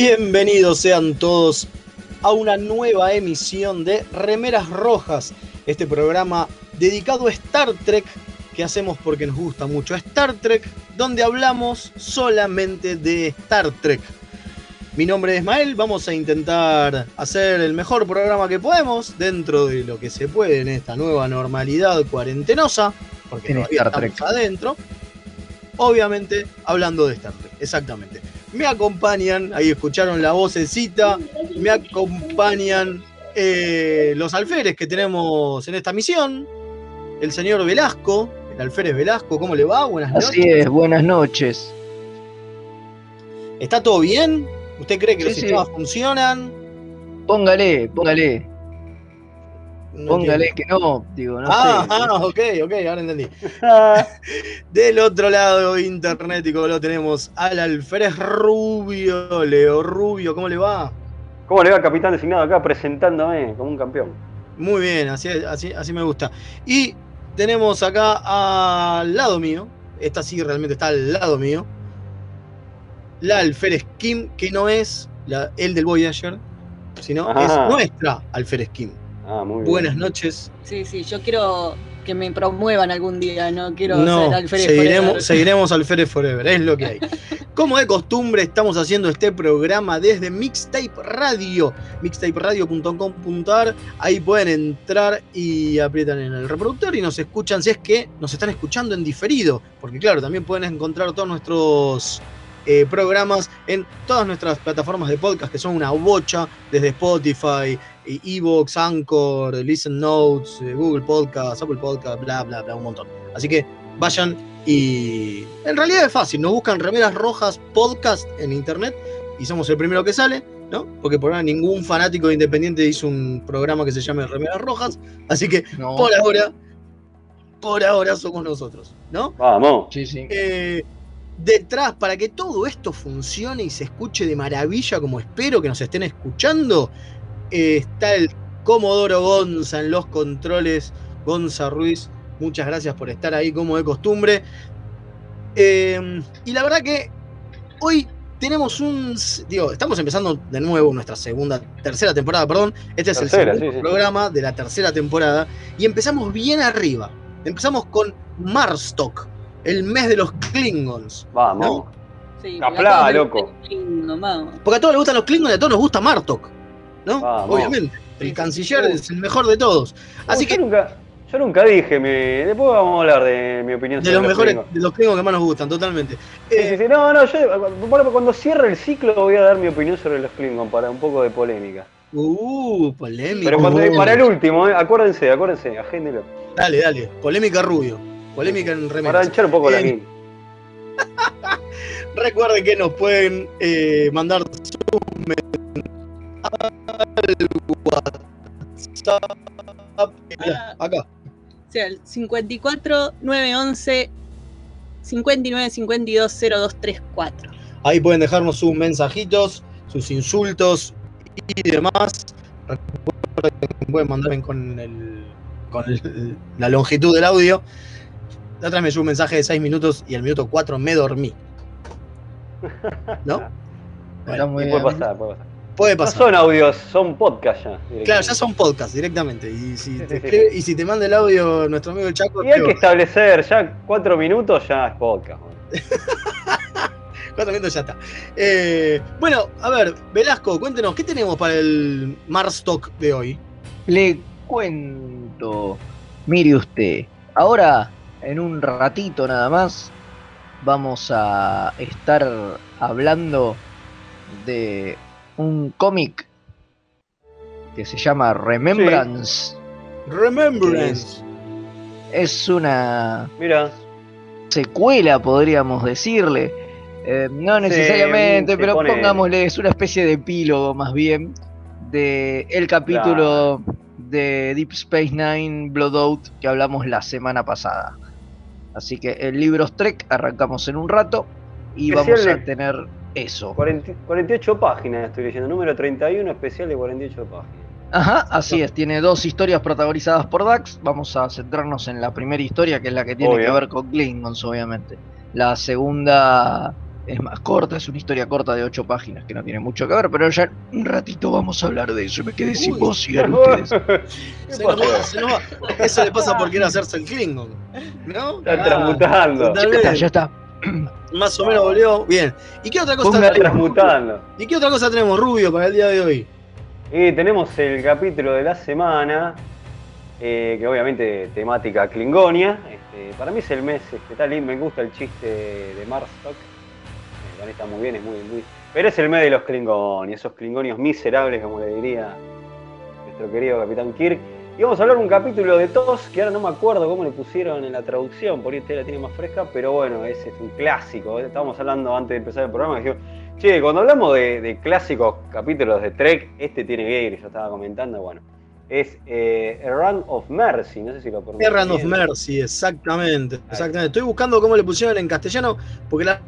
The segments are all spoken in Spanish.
Bienvenidos sean todos a una nueva emisión de Remeras Rojas, este programa dedicado a Star Trek que hacemos porque nos gusta mucho Star Trek, donde hablamos solamente de Star Trek. Mi nombre es Ismael, vamos a intentar hacer el mejor programa que podemos dentro de lo que se puede en esta nueva normalidad cuarentenosa, porque todavía Star Trek. adentro. Obviamente hablando de Star Trek, exactamente. Me acompañan, ahí escucharon la vocecita, me acompañan eh, los alférez que tenemos en esta misión. El señor Velasco, el alférez Velasco, ¿cómo le va? Buenas noches. Así es, buenas noches. ¿Está todo bien? ¿Usted cree que los Sí, sí. sistemas funcionan? Póngale, póngale, No póngale entiendo. que no, digo, no ah, sé. ah, ok, ok, ahora entendí. Del otro lado internetico lo tenemos al alférez Rubio, Leo Rubio, ¿cómo le va? ¿Cómo le va, capitán designado acá presentándome como un campeón? Muy bien, así, así, así me gusta. Y tenemos acá al lado mío, esta sí realmente está al lado mío, la alférez Kim, que no es la, el del Voyager, sino Ajá. es nuestra alférez Kim. Ah, muy bien. Buenas noches. Sí, sí, yo quiero que me promuevan algún día, no quiero No, ser alférez seguiremos, forever. seguiremos alférez forever, es lo que hay. Como de costumbre, estamos haciendo este programa desde Mixtape Radio, mixtaperadio.com.ar. Ahí pueden entrar y aprietan en el reproductor y nos escuchan si es que nos están escuchando en diferido. Porque, claro, también pueden encontrar todos nuestros eh, programas en todas nuestras plataformas de podcast, que son una bocha, desde Spotify, Evox, Anchor, Listen Notes, eh, Google Podcast, Apple Podcast, bla, bla, bla, un montón. Así que vayan y. En realidad es fácil, nos buscan remeras rojas podcast en internet y somos el primero que sale, ¿no? Porque por ahora ningún fanático de Independiente hizo un programa que se llame Remeras Rojas, así que No, por ahora, por ahora somos nosotros, ¿no? Vamos. sí, sí. Eh, detrás, para que todo esto funcione y se escuche de maravilla, como espero que nos estén escuchando, eh, está el Comodoro Gonza en los controles. Gonza Ruiz, muchas gracias por estar ahí como de costumbre. Eh, y la verdad que hoy tenemos un. Digo, estamos empezando de nuevo nuestra segunda, tercera temporada, perdón. Este es Tercera, el segundo sí, sí. programa de la tercera temporada. Y empezamos bien arriba. Empezamos con Marstock, el mes de los Klingons. Vamos. Sí, a todos loco. vamos. Porque a todos les gustan los Klingons y a todos nos gusta Martok. ¿No? Vamos. Obviamente. El canciller es el mejor de todos. Así yo que nunca, yo nunca dije, mi- después vamos a hablar de mi opinión de sobre los mejores, Klingons. de los Klingons que más nos gustan, totalmente. Sí, Eh, sí. No, no, yo bueno, cuando cierre el ciclo voy a dar mi opinión sobre los Klingon para un poco de polémica. Uh, polémica. Pero cuando, para el último, eh, acuérdense, acuérdense, agéndelo. Dale, dale. Polémica rubio. Polémica en Para remeras. hinchar un poco la Bien. guinda. Recuerden que nos pueden eh, mandar su men- al WhatsApp. Mirá, acá. O sea, el 54 911 59 52 0234. Ahí pueden dejarnos sus mensajitos, sus insultos y demás. Recuerden que pueden mandarme con, el, con el- la longitud del audio. La otra me llegó un mensaje de 6 minutos y al minuto 4 me dormí. ¿No? Está muy Y puede bien. pasar, puede pasar. Puede No pasar. son audios, son podcasts ya. Claro, ya son podcasts directamente. Y si te, escribe- y si te manda el audio nuestro amigo el Chaco, Y hay que establecer, ya cuatro minutos ya es podcast. cuatro minutos ya está. Eh, bueno, a ver, Velasco, cuéntenos, ¿qué tenemos para el Mars Talk de hoy? Le cuento. Mire usted, ahora en un ratito nada más vamos a estar hablando de un cómic que se llama Remembrance. Remembrance. Es una Mira, secuela, podríamos decirle. Eh, no necesariamente, pero pone- pongámosle, es una especie de epílogo más bien de el capítulo de Deep Space Nine Blood Out que hablamos la semana pasada. Así que el libro Trek arrancamos en un rato y vamos a tener eso. 40 48 páginas estoy leyendo. Número 31, especial de 48 páginas. Ajá, así es, tiene dos historias protagonizadas por Dax. Vamos a centrarnos en la primera historia, que es la que tiene Obvio. que ver con Klingons, obviamente. La segunda es más corta, es una historia corta de ocho páginas que no tiene mucho que ver, pero ya un ratito vamos a hablar de eso. Me quedé sin Uy. voz, sigan ustedes. ¿Qué Se nos pasó? va, se nos va. Eso le pasa por querer hacerse el Klingon. ¿No? Está Ah, transmutando. Ya está, ya está. Más o menos volvió. Bien. ¿Y qué otra cosa tenemos? Transmutando. ¿Y qué otra cosa tenemos, Rubio, para el día de hoy? Y tenemos el capítulo de la semana, eh, que obviamente temática Klingonia. Este, para mí es el mes, este, me gusta el chiste de Marstock. Eh, está muy bien, es muy, muy. Pero es el mes de los Klingonios, esos Klingonios miserables, como le diría nuestro querido Capitán Kirk. Y vamos a hablar un capítulo de TOS, que ahora no me acuerdo cómo le pusieron en la traducción, por ahí usted la tiene más fresca, pero bueno, es, es un clásico. Estábamos hablando antes de empezar el programa, dijimos, Che, cuando hablamos de, de clásicos capítulos de Trek, este tiene que ir, yo estaba comentando, bueno. Es eh, A Run of Mercy, no sé si lo pronuncio Errand of. Mercy, exactamente. Exactamente. Estoy buscando cómo le pusieron en castellano, porque la.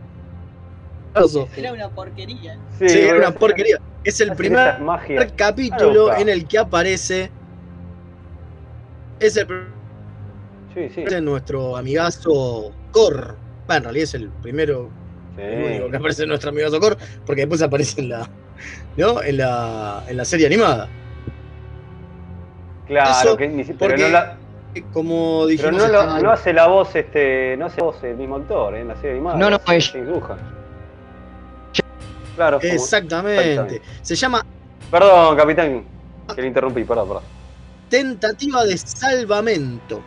Era una porquería. Sí, Sí, era una porquería. Es el primer capítulo en el que aparece. Es el primer Sí, sí. de nuestro amigazo Cor. Bueno, en realidad es el primero, el único que aparece nuestro amigazo Cor, porque después aparece en la. ¿No? En la, en la serie animada. Claro, Eso, que pero, porque no, la- Como pero dijimos. no, lo- no hace la voz, este, no hace voz el mismo actor eh, en la serie animada. No, no, es-. Claro, como- Exactamente. Exactamente. Se llama Perdón, capitán, que le interrumpí, perdón, perdón. Tentativa de Salvamento.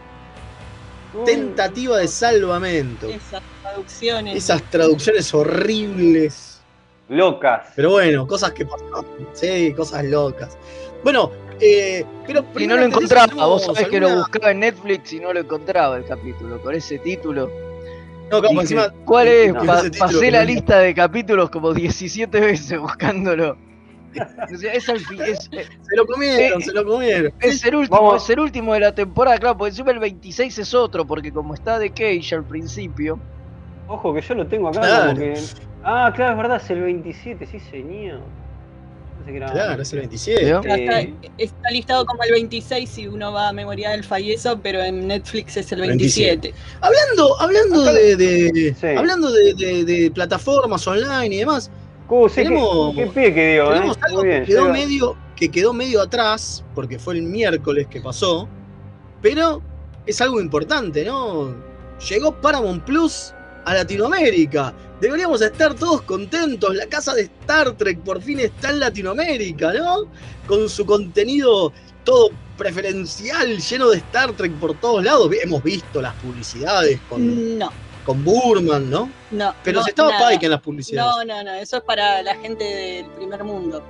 Tentativa de Salvamento. Esas traducciones. Esas traducciones horribles. Locas. Pero bueno, cosas que pasaban. Sí, cosas locas. Bueno, eh, pero Y no lo encontraba, vos ¿tenemos sabés que lo buscaba en Netflix y no lo encontraba el capítulo. Con ese título. No, como encima. ¿Cuál es? No. Pa- pasé la lista de capítulos como 17 veces buscándolo. Es, fi- es- es- Se lo comieron, Eh, se lo comieron. es el último, Vamos. es el último de la temporada, claro, porque encima el 26 es otro, porque como está de Cage al principio. Ojo que yo lo tengo acá Claro. como que. Ah, claro, es verdad, es el 27, sí señor. Era- Claro, es el 27. ¿vio? Acá está, Eh. está listado como el 26 si uno va a memoria del fallezo, pero en Netflix es el 27. Hablando, hablando Acá- de, de- Sí. hablando de, de- de plataformas online y demás, Uh, sí, Tenemos- qué, qué pie que dio, ¿eh? algo Muy bien. que quedó medio, que quedó medio atrás, porque fue el miércoles que pasó, pero es algo importante, ¿no? Llegó Paramount Plus a Latinoamérica. Deberíamos estar todos contentos. La casa de Star Trek por fin está en Latinoamérica, ¿no? Con su contenido todo preferencial, lleno de Star Trek por todos lados. Hemos visto las publicidades con, No, con Burman, ¿no? no. Pero no, si estaba nada. Pike en las publicidades. No, no, no, eso es para la gente del primer mundo.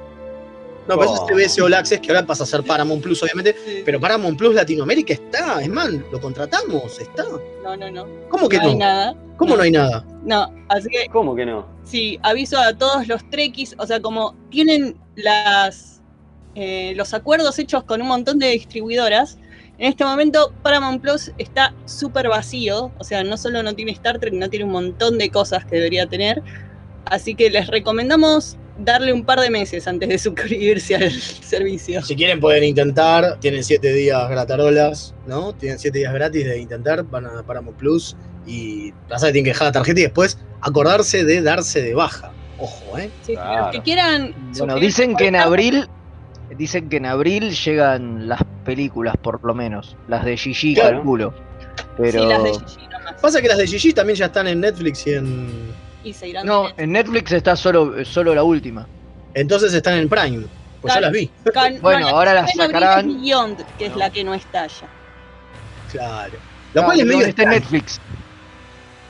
No, pero eso Oh. es TBS All Access, que ahora pasa a ser Paramount Plus, obviamente. Pero Paramount Plus Latinoamérica está, es más, lo contratamos, está. No, no, no. ¿Cómo que no no? hay nada. ¿Cómo no hay nada? No, así que ¿Cómo que no? sí, aviso a todos los trekkies, o sea, como tienen las eh, los acuerdos hechos con un montón de distribuidoras En este momento Paramount Plus está súper vacío, o sea, no solo no tiene Star Trek, no tiene un montón de cosas que debería tener. Así que les recomendamos darle un par de meses antes de suscribirse al servicio. Si quieren pueden intentar, tienen 7 días gratarolas, ¿no? Tienen 7 días gratis de intentar, van a Paramount Plus y pasa que tienen que dejar la tarjeta y después acordarse de darse de baja. Ojo, ¿eh? Sí, Claro. Los que quieran. Bueno, dicen que en abril, dicen que en abril llegan las películas, por lo menos, las de Gigi, Claro. calculo. Pero Sí, las de Gigi nomás. Pasa que las de Gigi también ya están en Netflix y en. Y se irán no, en Netflix está solo, solo la última. Entonces están en Prime. Pues ya las vi. Con- Bueno, no, ahora las sacarán. Beyond, que es No. la que no está ya. Claro. Lo cual es medio está en. Netflix.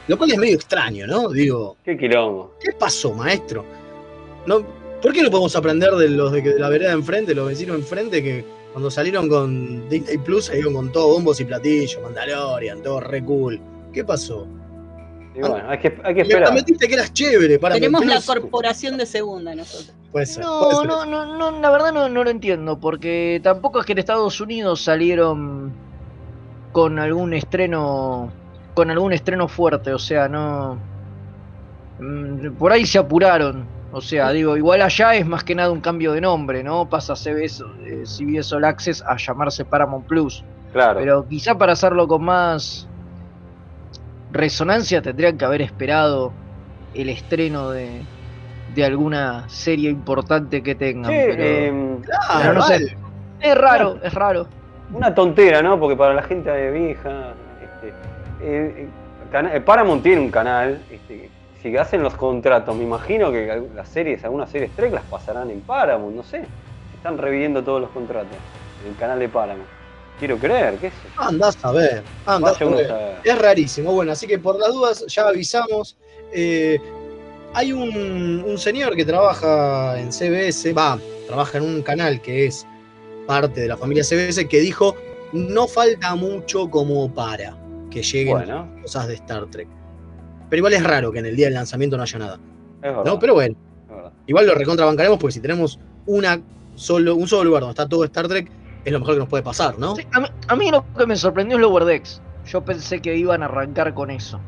Lo cual es medio extraño, ¿no? Digo, Qué quilombo. ¿qué pasó, maestro? No, ¿Por qué no podemos aprender de los de, de la vereda de enfrente, los vecinos enfrente, que cuando salieron con Disney Plus salieron con todo bombos y platillos, Mandalorian, todo re cool? ¿Qué pasó? Y bueno, hay que, hay que Me esperar. prometiste que eras chévere para Tenemos la corporación de segunda nosotros. Puede ser, puede No, ser. no, no, no, la verdad no, no lo entiendo, porque tampoco es que en Estados Unidos salieron con algún estreno, con algún estreno fuerte, o sea, no, mm, por ahí se apuraron, o sea, digo, igual allá es más que nada un cambio de nombre, ¿no? Pasa CBS, eh, CBS All Access a llamarse Paramount Plus, Claro. pero quizá para hacerlo con más resonancia tendrían que haber esperado el estreno de, de alguna serie importante que tengan, Sí, pero... eh, Claro, Pero no sé. Es raro, es raro. una tontera, ¿no? Porque para la gente de vieja, este, eh, eh, Paramount tiene un canal. Este, si hacen los contratos, me imagino que las series, algunas series Trek las pasarán en Paramount, no sé. Están reviviendo todos los contratos en el canal de Paramount. Quiero creer, qué sé. Andás a ver, andás a ver. saber. Es rarísimo. Bueno, así que por las dudas ya avisamos. Eh, hay un, un señor que trabaja en CBS, va, trabaja en un canal que es parte de la familia CBS, que dijo, no falta mucho como para que lleguen Bueno, cosas de Star Trek. Pero igual es raro que en el día del lanzamiento no haya nada. es verdad. ¿no? Pero bueno, es verdad. igual lo recontrabancaremos porque si tenemos una solo, un solo lugar donde está todo Star Trek, es lo mejor que nos puede pasar, ¿no? Sí, a, mí, a mí lo que me sorprendió es Lower Decks. Yo pensé que iban a arrancar con eso.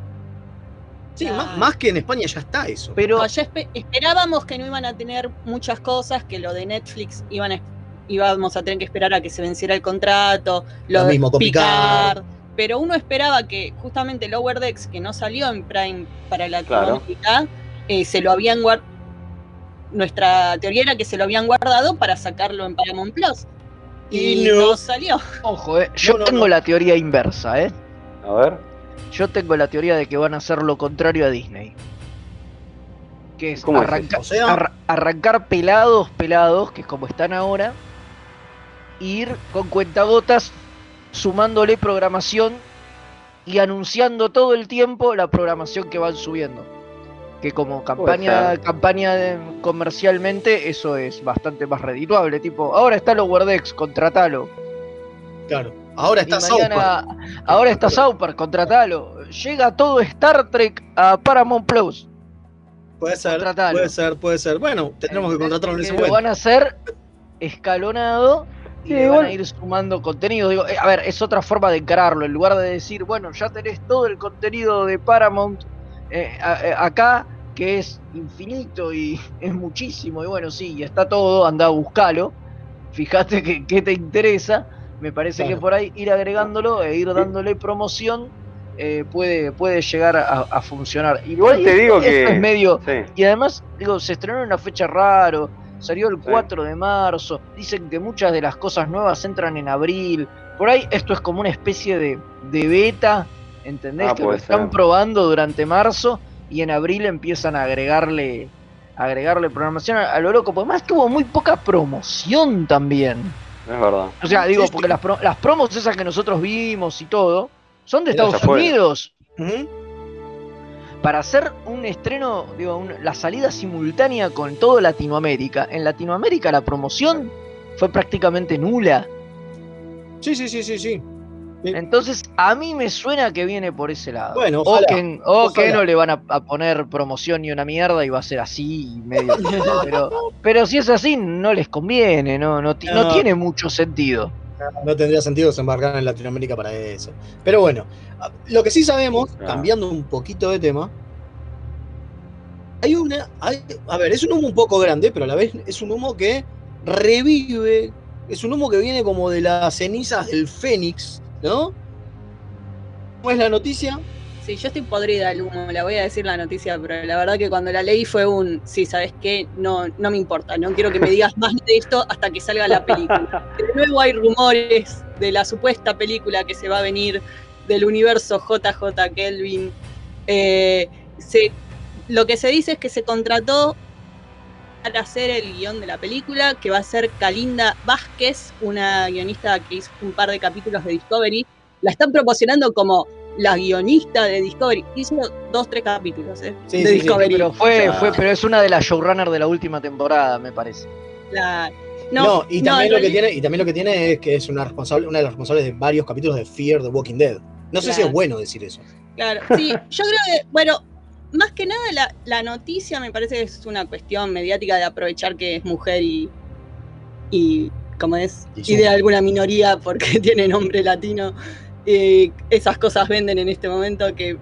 Sí, Claro. más, más que en España ya está eso. Pero No, ya espe- esperábamos que no iban a tener muchas cosas, que lo de Netflix iban a, íbamos a tener que esperar a que se venciera el contrato, lo, Lo de mismo con Picard. Pero uno esperaba que justamente Lower Decks, que no salió en Prime para Claro. Latinoamérica, eh, se lo habían guardado. Nuestra teoría era que se lo habían guardado para sacarlo en Paramount Plus. Y, Y no. no. salió. ojo, eh, yo No, no, tengo no. la teoría inversa, ¿eh? A ver. Yo tengo la teoría de que van a hacer lo contrario a Disney. Que es, ¿Cómo es arranca- O sea, arra- arrancar pelados, pelados, que es como están ahora, ir con cuentagotas sumándole programación y anunciando todo el tiempo la programación que van subiendo. Que como campaña, campaña de- comercialmente eso es bastante más redituable. Tipo, ahora está los Wordex, contratalo. claro. Ahora está mañana, ahora está Park, contratalo. Llega todo Star Trek a Paramount Plus. Puede ser, contratalo. puede ser, puede ser. Bueno, tendremos que contratarlo en ese lo momento. van a hacer escalonado y Sí, le van a ir sumando contenido. Digo, eh, a ver, es otra forma de encararlo. En lugar de decir, bueno, ya tenés todo el contenido de Paramount eh, a- eh, acá, que es infinito y es muchísimo. Y bueno, sí, está todo, anda a buscalo. Fíjate que, que te interesa. Me parece Claro. que por ahí ir agregándolo e ir dándole promoción eh, puede, puede llegar a, a funcionar. Igual te digo que- es medio, Sí. y además, digo, se estrenó en una fecha raro, salió el 4 de marzo, dicen que muchas de las cosas nuevas entran en abril. Por ahí esto es como una especie de, de beta, ¿entendés? Ah, que lo están ser. probando durante marzo y en abril empiezan a agregarle agregarle programación a, a lo loco, porque además tuvo muy poca promoción también. Es verdad. O sea, digo, porque las, pro- las promos esas que nosotros vimos y todo, son de Estados. Unidos. Para hacer un estreno, digo, un- la salida simultánea con todo Latinoamérica. En Latinoamérica la promoción fue prácticamente nula. Sí, sí, sí, sí, sí. Entonces, a mí me suena que viene por ese lado. Bueno, o que, o que no le van a, a poner promoción ni una mierda y va a ser así y medio. pero, pero si es así, no les conviene, no, no, ti- no No. tiene mucho sentido. No tendría sentido que se embarcaran en Latinoamérica para eso. Pero bueno, lo que sí sabemos, cambiando un poquito de tema, hay una. hay- a ver, es un humo un poco grande, pero a la vez es un humo que revive. Es un humo que viene como de las cenizas del Fénix, ¿no? ¿Cómo es la noticia? Sí, yo estoy podrida del humo, la voy a decir la noticia, pero la verdad que cuando la leí fue un, sí, ¿sabes qué? No, no me importa, no quiero que me digas más de esto hasta que salga la película. De nuevo hay rumores de la supuesta película que se va a venir del universo JJ Kelvin. Eh, se- lo que se dice es que se contrató para hacer el guion de la película, que va a ser Kalinda Vázquez, una guionista que hizo un par de capítulos de Discovery. La están promocionando como la guionista de Discovery. Hizo dos, tres capítulos ¿eh? Sí, de sí, sí, Discovery. Pero fue, Ah. fue, pero es una de las showrunners de la última temporada, me parece. La- No, y, también lo que tiene, y también lo que tiene es que es una, responsable, una de las responsables de varios capítulos de Fear the Walking Dead. No sé si es bueno decir eso. Claro, sí, yo creo que, bueno, más que nada la, la noticia me parece que es una cuestión mediática de aprovechar que es mujer y, y como es, Y y, de alguna minoría porque tiene nombre latino. Esas cosas venden en este momento que,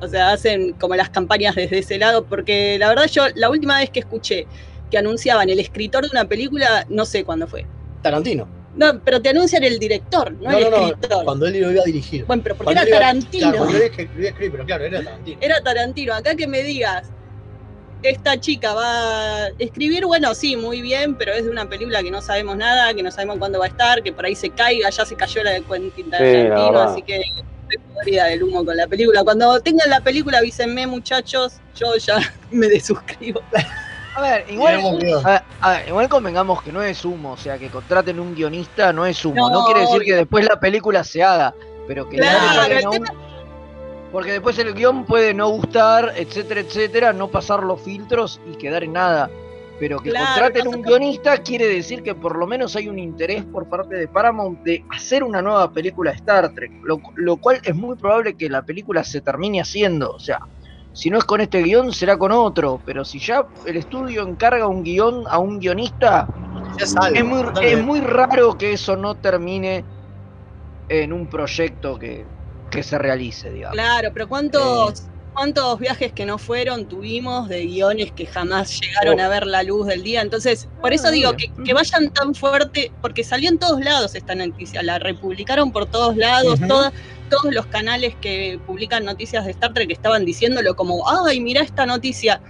o sea, hacen como las campañas desde ese lado, porque la verdad yo la última vez que escuché que anunciaban el escritor de una película, no sé cuándo fue. Tarantino. No, pero te anuncian el director, no, No, el no, no, escritor. Cuando él lo iba a dirigir. Bueno, pero porque Cuando era iba- Tarantino. Claro, cuando él escri- lo iba pero claro, era Tarantino. era Tarantino. Acá que me digas, esta chica va a escribir, bueno, sí, muy bien, pero es de una película que no sabemos nada, que no sabemos cuándo va a estar, que por ahí se caiga, ya se cayó la de Quentin la Tarantino, verdad. así que estoy podrida del humo con la película. Cuando tengan la película, avísenme, muchachos, yo ya me desuscribo. A ver, igual, a- a- igual convengamos que no es humo, o sea, que contraten un guionista no es humo. No, No, quiere decir que después la película se haga, pero que Claro, el Porque después el guion puede no gustar, etcétera, etcétera, no pasar los filtros y quedar en nada. Pero que Claro, contraten un guionista quiere decir que por lo menos hay un interés por parte de Paramount de hacer una nueva película de Star Trek, lo, lo cual es muy probable que la película se termine haciendo. O sea, si no es con este guion, será con otro. Pero si ya el estudio encarga un guion a un guionista, es muy, es muy raro que eso no termine en un proyecto que, que se realice, digamos. Claro, pero ¿cuántos, cuántos viajes que no fueron tuvimos de guiones que jamás llegaron Oh. a ver la luz del día? Entonces, por eso Ah, digo que, que vayan tan fuerte, porque salió en todos lados esta noticia, la republicaron por todos lados, Ujú. toda- todos los canales que publican noticias de Star Trek estaban diciéndolo como, ay, mira esta noticia.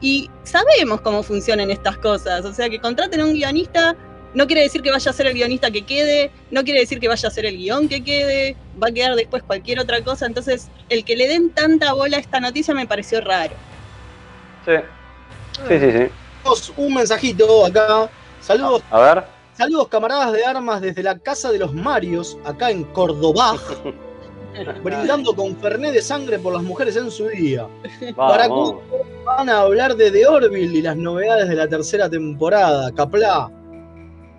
Y sabemos cómo funcionan estas cosas, o sea, que contraten a un guionista no quiere decir que vaya a ser el guionista que quede, no quiere decir que vaya a ser el guion que quede, va a quedar después cualquier otra cosa. Entonces, el que le den tanta bola a esta noticia me pareció raro. Sí. Sí, sí, sí. Un mensajito acá. Saludos, A ver. saludos camaradas de armas desde la casa de los Marios, acá en Córdoba, brindando con Ferné de sangre por las mujeres en su día. Para Vamos. Van a hablar de The Orville y las novedades de la tercera temporada. Capla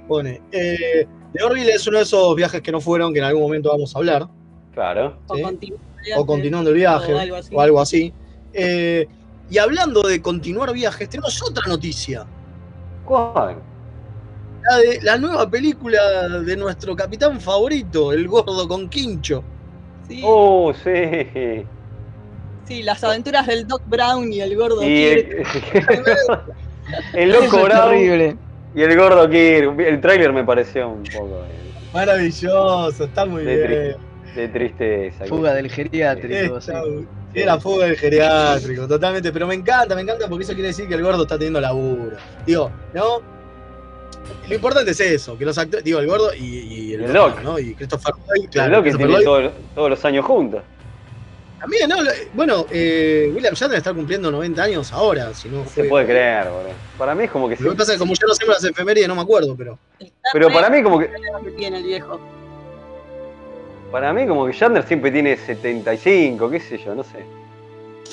pone. Eh, The Orville es uno de esos viajes que no fueron, que en algún momento vamos a hablar. Claro. O, Sí. continuando el viaje, o algo así. o algo así. Eh, y hablando de continuar viajes, tenemos otra noticia. ¿Cuál? La, de, la nueva película de nuestro capitán favorito, el gordo con quincho. Sí, Oh, sí. sí, las aventuras del Doc Brown y el gordo Y el, el loco Brown terrible. Y el gordo Kirk. El tráiler me pareció un poco Maravilloso, está muy De bien. de tristeza. Fuga del geriátrico. sí. La fuga del geriátrico, totalmente. Pero me encanta, me encanta porque eso quiere decir que el gordo está teniendo laburo. Digo, ¿no? Lo importante es eso, que los actores, digo, el gordo y, y el, El Doc, Doc. ¿no? Y Christopher Lloyd, El claro. loco que Christopher tiene todo- todos los años juntos. También, ¿no? Bueno, eh, William Shatner está cumpliendo 90 años ahora, si no fue- se puede creer, boludo. Para mí es como que sí. Lo que pasa es que como yo no sé las efemérides, no me acuerdo, pero. Pero para mí como que que tiene el viejo. para mí como que Shatner siempre tiene 75, qué sé yo, no sé.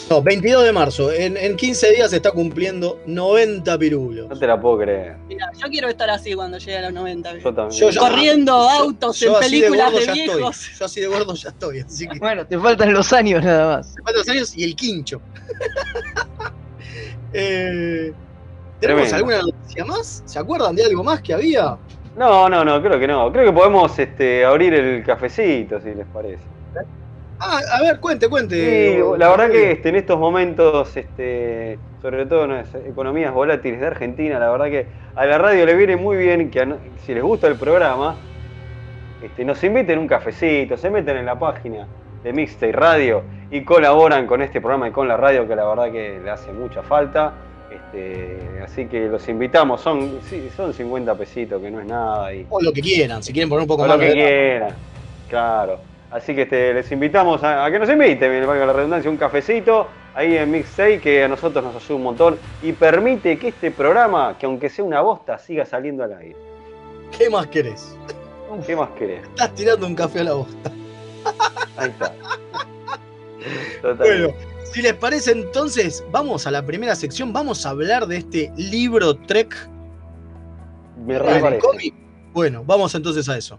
No, 22 de marzo. En, en 15 días se está cumpliendo 90 pirulos. No te la puedo creer. Mira, yo quiero estar así cuando llegue a los 90. Yo también. Yo Corriendo autos Yo en de películas de, viejos. estoy. Yo así de gordo ya estoy. Así que Bueno, te faltan los años nada más. me faltan los años y el quincho. Eh, ¿Tenemos Tremendo. alguna noticia más? ¿Se acuerdan de algo más que había? No, no, no, creo que no. Creo que podemos este, abrir el cafecito, si les parece. Ah, a ver, cuente, cuente. Sí, la verdad que este, en estos momentos, este, sobre todo en las economías volátiles de Argentina, la verdad que a la radio le viene muy bien que a si les gusta el programa, este, nos inviten un cafecito, se meten en la página de Mixtape Radio y colaboran con este programa y con la radio que la verdad que le hace mucha falta. Este, así que los invitamos, son, sí, son 50 pesitos, que no es nada. Y, O lo que quieran, si quieren poner un poco o más lo que quieran, claro. Así que este, les invitamos a, a que nos inviten, valga la redundancia, un cafecito ahí en Mixtape que a nosotros nos ayuda un montón y permite que este programa, que aunque sea una bosta, siga saliendo al aire. ¿Qué más querés? ¿Qué más querés? Estás tirando un café a la bosta. Ahí está. Bueno, si les parece entonces, vamos a la primera sección, vamos a hablar de este libro Trek Me cómic. Bueno, vamos entonces a eso.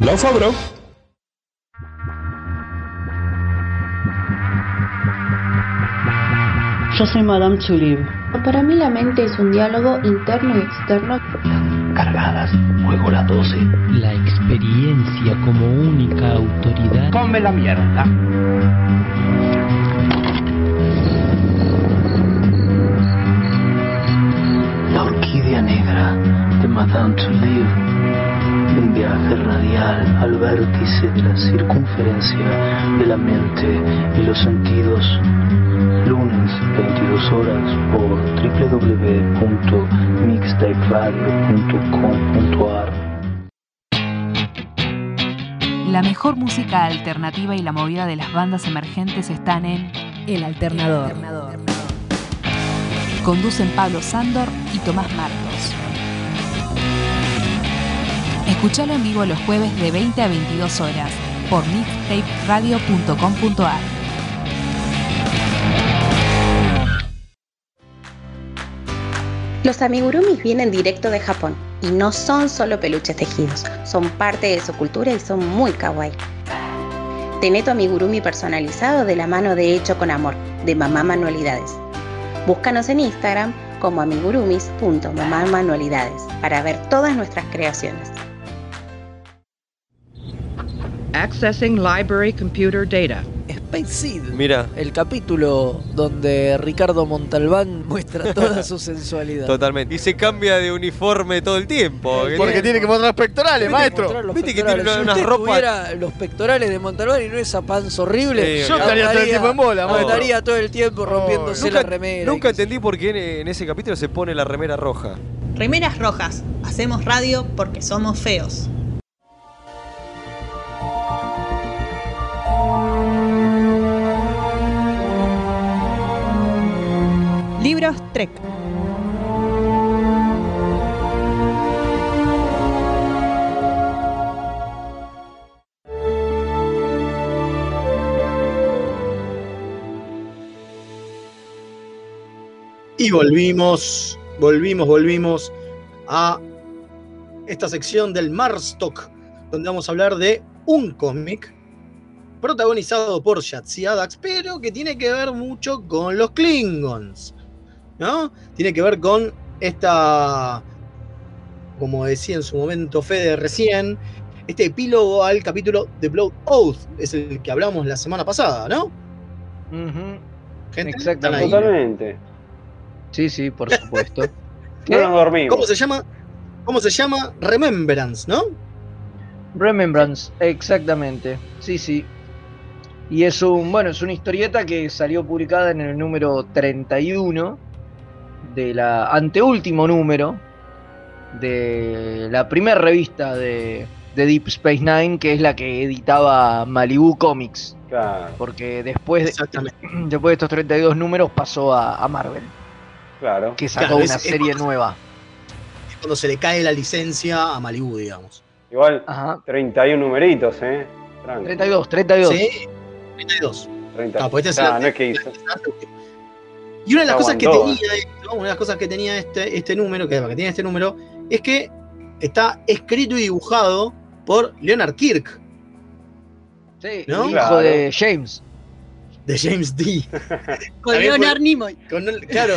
Laufa, bro. Yo soy Madame Tulib. Para mí la mente es un diálogo interno y externo. Cargadas, juego las 12. La experiencia como única autoridad. Come la mierda. La orquídea negra de Madame Touleau. Un viaje radial al vértice de la circunferencia de la mente y los sentidos. Lunes, 22 horas por www.mixtaperadio.com.ar La mejor música alternativa y la movida de las bandas emergentes están en El Alternador. Conducen Pablo Sándor y Tomás Marcos. Escuchalo en vivo los jueves de 20 a 22 horas por mixtaperadio.com.ar. Los amigurumis vienen directo de Japón y no son solo peluches tejidos, son parte de su cultura y son muy kawaii. Tené tu amigurumi personalizado de la mano de Hecho con Amor, de Mamá Manualidades. Búscanos en Instagram como amigurumis.mamamanualidades para ver todas nuestras creaciones. Accessing library computer data. Space Seed. Mira. El capítulo donde Ricardo Montalbán muestra toda su sensualidad. Totalmente. Y se cambia de uniforme todo el tiempo. Porque tiene que mostrar pectorales, maestro. Los Viste que tiene si unas ropas- tuviera los pectorales de Montalbán y no esa panza horrible, Sí, Yo estaría todo el tiempo en bola, maestro. Estaría todo el tiempo rompiéndose Nunca, la remera. nunca entendí por qué en, en ese capítulo se pone la remera roja. Remeras rojas. Hacemos radio porque somos feos. Trek. Y volvimos, volvimos, volvimos a esta sección del Marstock, donde vamos a hablar de un cómic protagonizado por Yatsi Adax, pero que tiene que ver mucho con los Klingons. ¿No? Tiene que ver con esta, como decía en su momento Fede recién, este epílogo al capítulo de Blood Oath, es el que hablamos la semana pasada, ¿no? Ujú. Gente, Exactamente. Totalmente. Sí, sí, por supuesto. No nos dormimos. ¿Cómo se llama? ¿Cómo se llama? Remembrance, ¿no? Remembrance, exactamente. Sí, sí. Y es un, bueno, es una historieta que salió publicada en el número 31 de la anteúltimo número de la primera revista de, de Deep Space Nine, que es la que editaba Malibu Comics. Claro, Porque después de, después de estos 32 números pasó a, a Marvel, claro. que sacó Claro, es- una es serie cuando- nueva. Es cuando se le cae la licencia a Malibu, digamos. Igual, Ajá. 31 numeritos, ¿eh? Tranqui. 32, 32. Sí, 32. 30. Ah, pues este es Claro, el- no es que hizo. Y una de las cosas que tenía esto, una de las cosas que tenía este, este número, que, que tiene este número, es que está escrito y dibujado por Leonard Kirk, Sí, ¿No? el hijo Claro. de James. de James D. Con Leonard Nimoy. Con claro,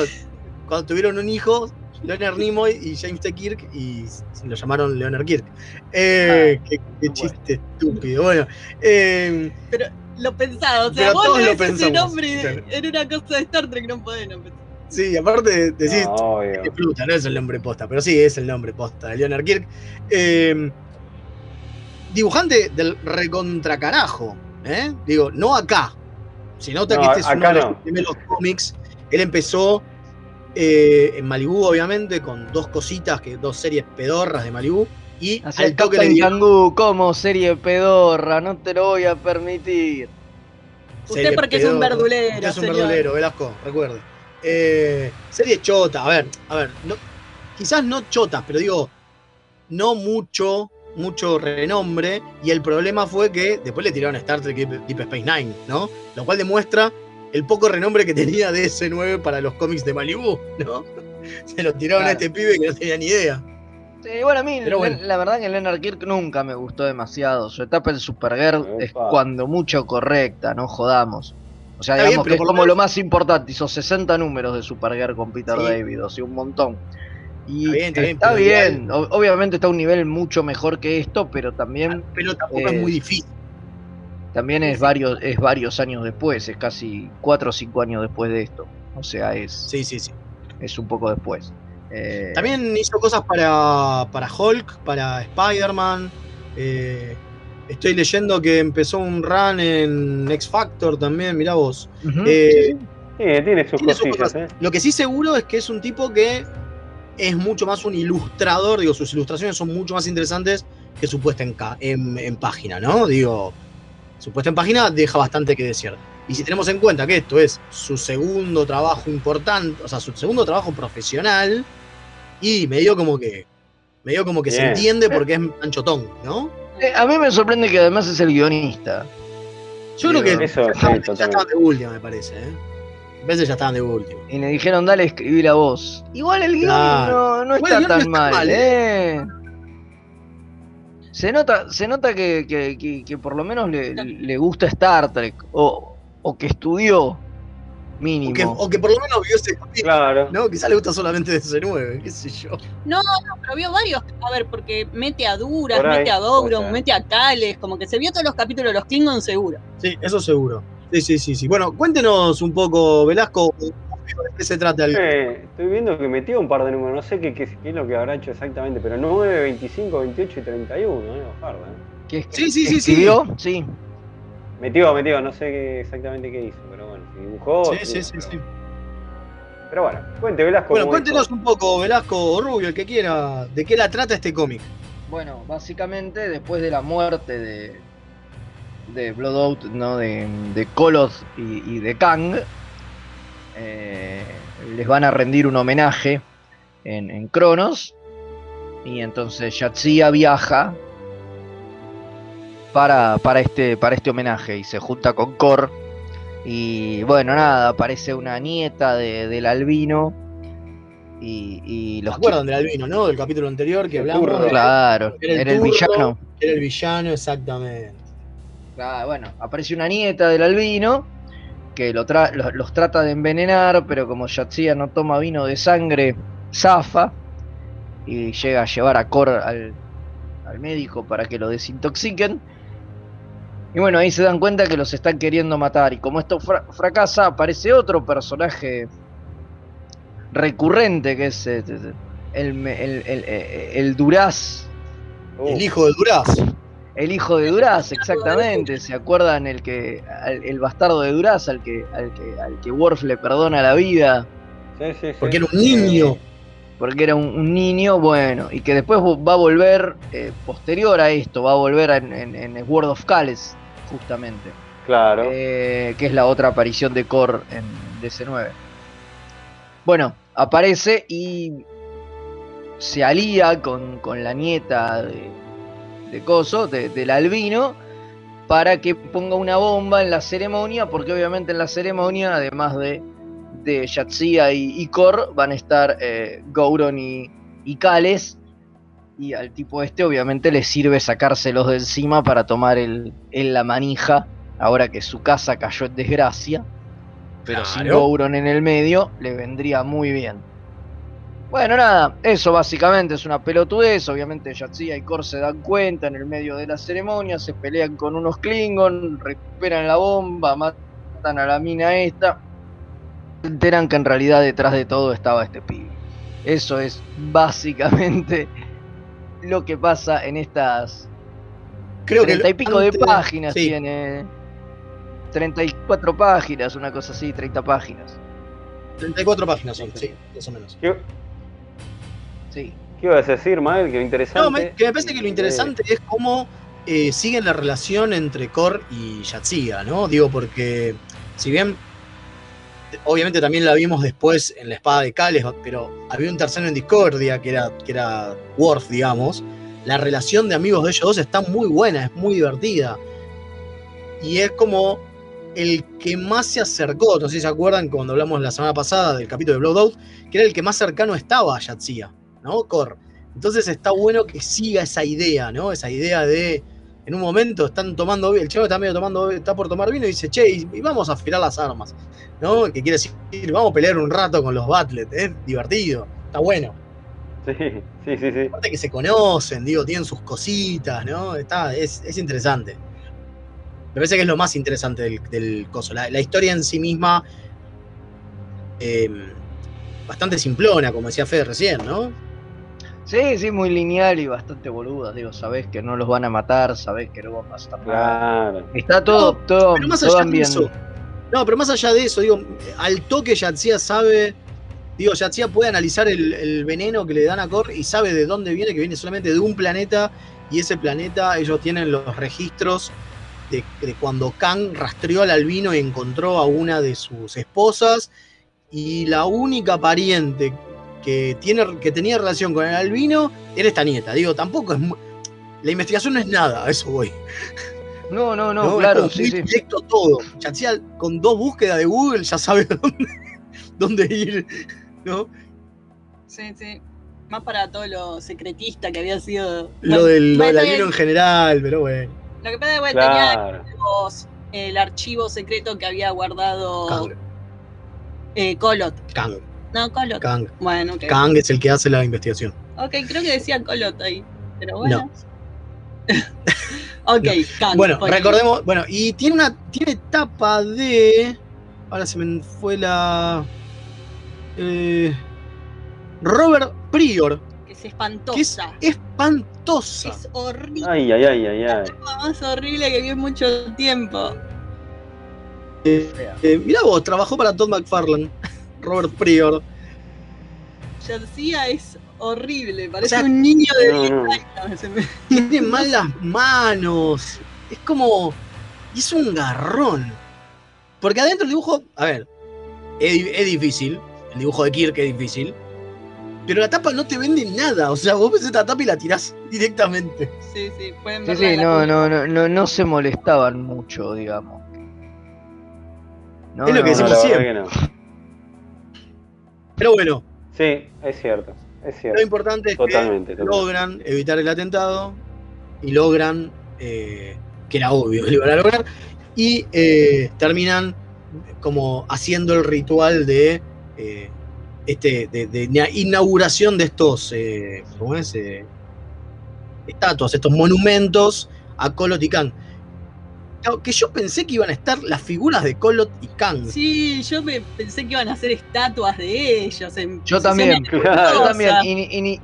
cuando tuvieron un hijo, Leonard Nimoy y James T. Kirk, y lo llamaron Leonard Kirk. Eh, qué, qué chiste estúpido. Bueno, eh, Pero lo pensaba, o sea, Pero vos todos lees lo pensamos, nombre claro. en una cosa de Star Trek, no podés no pensar. sí, aparte decís, No, que fruta, no es el nombre posta, pero sí es el nombre posta de Leonard Kirk. Eh, dibujante del recontracarajo, ¿eh? Digo, no acá. Se nota No, que este es uno de los primeros cómics. Él empezó eh, en Malibu, obviamente, con dos cositas, que dos series pedorras de Malibu. Y Hacía al toque le Kangoo como serie pedorra, no te lo voy a permitir. Usted serie porque es un verdulero, Usted es un señor. verdulero, Velasco, recuerde. Eh, serie chota, a ver, a ver, no- quizás no chotas, pero digo, no mucho, mucho renombre. Y el problema fue que después le tiraron Star Trek Deep, Deep Space Nine, ¿no? Lo cual demuestra el poco renombre que tenía DS9 para los cómics de Malibu, ¿no? Se lo tiraron a este pibe que no tenía ni idea. Sí, bueno, a mí Pero bueno. la verdad que Leonard Kirk nunca me gustó demasiado. Su etapa en Supergirl es Epa. cuando mucho correcta, no jodamos. O sea, bien, digamos que es como lo más importante. Hizo 60 números de Supergirl con Peter Sí. David, o sea, un montón. Y Está bien, está bien, está Obviamente está a un nivel mucho mejor que esto, pero también, Pero tampoco Eh, es muy difícil. también es varios, es varios años después, es casi 4 o 5 años después de esto. O sea, es, Sí, sí, sí. es un poco después. Eh, También hizo cosas para, para Hulk, para Spider-Man. eh, estoy leyendo que empezó un run en X Factor también, mirá vos. Eh, Sí, tiene sus tiene sus cosillas, cosas. ¿eh? Lo que sí seguro es que es un tipo que es mucho más un ilustrador, digo, sus ilustraciones son mucho más interesantes que su puesta en, ca- en, en página, ¿no? Digo, su puesta en página deja bastante que decir. Y si tenemos en cuenta que esto es su segundo trabajo importante, o sea, su segundo trabajo profesional, y medio como que, medio como que se entiende porque es anchotón, ¿no? eh, a mí me sorprende que además es el guionista. Yo creo que Eso, ya, sí, estaban, ya totalmente. estaban de última, me parece, ¿eh? A veces ya estaban de última. Y le dijeron, dale, escribí la voz. Igual el guion Claro. no, no Igual está tan no está mal, mal, ¿eh? Se nota, se nota que, que- que- que por lo menos le, le gusta Star Trek. O, o que estudió, mínimo. O que, o que por lo menos vio ese capítulo, Claro. ¿no? Quizá le gusta solamente DC9, qué sé yo. No, no, pero vio varios. A ver, porque mete a Duras, mete a o sea. mete a Cales, como que se vio todos los capítulos de los Klingons seguro. Sí, eso seguro. Sí, sí, sí, sí. Bueno, cuéntenos un poco, Velasco, de qué se trata el. Eh, estoy viendo que metió un par de números, no sé qué, qué- qué es lo que habrá hecho exactamente, pero 9, 25, 28 y 31, ¿eh? Ojarda, ¿eh? Que es- Sí, sí, sí, sí. sí. Metió, metió, no sé qué- exactamente qué hizo, pero dibujó. Sí, sí, sí, pero, sí. pero bueno, cuente Velasco. Bueno, cuéntenos un poco, Velasco o Rubio, el que quiera, de qué la trata este cómic. Bueno, básicamente después de la muerte de, de Bloodout, ¿no? De, de Koloth y, y de Kang, eh, les van a rendir un homenaje en, en Cronos. Y entonces Yatsia viaja para, para, este, para este homenaje y se junta con Kor. Y bueno, nada, aparece una nieta de- del albino. Y, y ¿Se los acuerdan del albino, no? Del capítulo anterior que El hablamos. turro. Claro, era el turro, villano. Era el villano, exactamente. Ah, bueno, aparece una nieta del albino que lo tra- los, los trata de envenenar, pero como Yatsia no toma vino de sangre, zafa y llega a llevar a Kor al, al médico para que lo desintoxiquen. Y bueno, ahí se dan cuenta que los están queriendo matar. Y como esto fra- fracasa, aparece otro personaje recurrente que es eh, el, me- el, el- el- el Duraz. El hijo de Duraz. El hijo de Duraz, exactamente. ¿Se acuerdan el que al- el bastardo de Duraz al que al que al que Worf le perdona la vida sí, sí, sí. Porque era un niño. Porque era un, un niño, bueno, y que después va a volver eh, posterior a esto, va a volver en, en, en World of Kales, justamente. Claro. eh, que es la otra aparición de Kor en DC9. Bueno, aparece y se alía con, con la nieta de, de Coso, de- del albino, para que ponga una bomba en la ceremonia, porque obviamente en la ceremonia, además de, de Yatsia y, y Kor, van a estar eh, Gouron y, y Kales, y al tipo este obviamente le sirve sacárselos de encima para tomar el, el la manija, ahora que su casa cayó en desgracia, pero sin. Gouron en el medio, le vendría muy bien. Bueno, nada, eso básicamente es una pelotudez. Obviamente Yatsia y Kor se dan cuenta en el medio de la ceremonia, se pelean con unos Klingon, recuperan la bomba, matan a la mina esta. Se enteran que en realidad detrás de todo estaba este pibe. Eso es básicamente lo que pasa en estas Creo que treinta y pico de páginas sí. tiene. 34 páginas, una cosa así, 30 páginas. 34 páginas son, sí, más o menos. ¿Qué, Sí. qué ibas a decir, Mael? Que interesante. No, me, que me parece que lo interesante es cómo eh, siguen la relación entre Kor y Yatsia, ¿no? Digo, porque si bien obviamente también la vimos después en la espada de Kales, pero había un tercero en discordia que era, que era Worf, digamos. La relación de amigos de ellos dos está muy buena, es muy divertida. Y es como el que más se acercó, no sé si se acuerdan cuando hablamos la semana pasada del capítulo de Blood Out, que era el que más cercano estaba a Yatsia, ¿no? Kor. Entonces está bueno que siga esa idea, ¿no? Esa idea de, en un momento están tomando, el chavo está medio tomando, está por tomar vino y dice, che, y y vamos a afilar las armas, ¿no? Que quiere decir, vamos a pelear un rato con los Battlet, es divertido, está bueno. Sí, sí, sí, sí. Aparte que se conocen, digo, tienen sus cositas, ¿no? Está, es, es interesante. Me parece que es lo más interesante del, del coso. La, la historia en sí misma, eh, bastante simplona, como decía Fede recién, ¿no? Sí, sí, muy lineal y bastante boluda. Digo, sabés que no los van a matar, sabés que no va a pasar nada. Claro. Está todo, todo, Pero más todo allá de eso, no, pero más allá de eso, digo, al toque Yatsia sabe, digo, Yatsia puede analizar el, el veneno que le dan a Kor y sabe de dónde viene, que viene solamente de un planeta, y ese planeta ellos tienen los registros de, de cuando Kang rastreó al albino y encontró a una de sus esposas, y la única pariente que, tiene, que tenía relación con el albino era esta nieta. Digo, tampoco es... La investigación no es nada, a eso voy. No, no, no, No, es claro, como sí, muy sí. directo todo. Yatsia con dos búsquedas de Google ya sabe dónde, dónde ir. ¿no? Sí, sí. Más para todo lo secretista que había sido. Lo del, lo Bueno, albino en general, pero bueno. Lo que pasa es que bueno, Claro. tenía los- el archivo secreto que había guardado Kang. eh, Colot. No, Colot. Kang. Bueno, ok. Kang es el que hace la investigación. Ok, creo que decía Colot ahí. Pero bueno. ok, Kang. Bueno, recordemos, bueno, y tiene una tiene tapa de ahora se me fue la eh, Robert Prior, Que es espantosa. que es espantosa. Es horrible. Ay, ay, ay, ay, ay. La más horrible que vi en mucho tiempo. Eh, eh, mirá vos, trabajó para Todd McFarlane, Robert Prior. Yatsia es horrible. Parece O sea, un niño de no, 10 no. años. Me- Tiene mal las manos. Es como. Es un garrón. Porque adentro el dibujo. A ver. Es, di- es difícil. El dibujo de Kirk es difícil. Pero la tapa no te vende nada. O sea, vos ves esta tapa y la tirás directamente. Sí, sí, pueden Sí, no, no, no, no, no se molestaban mucho, digamos. No, Es lo que no, decimos siempre. Pero bueno, Sí, es cierto. Es cierto. lo importante es Totalmente, que totalmente. logran evitar el atentado. Y logran. eh, que era obvio que lo iban a lograr. Y eh, terminan como haciendo el ritual de. eh, este, de, de ina- inauguración de estos, ¿cómo es? Estatuas, estos monumentos a Kolot Que yo pensé que iban a estar las figuras de Kolot y Kang. Sí, yo me pensé que iban a hacer estatuas de ellos. En Yo también, yo también, y, ni- y ni-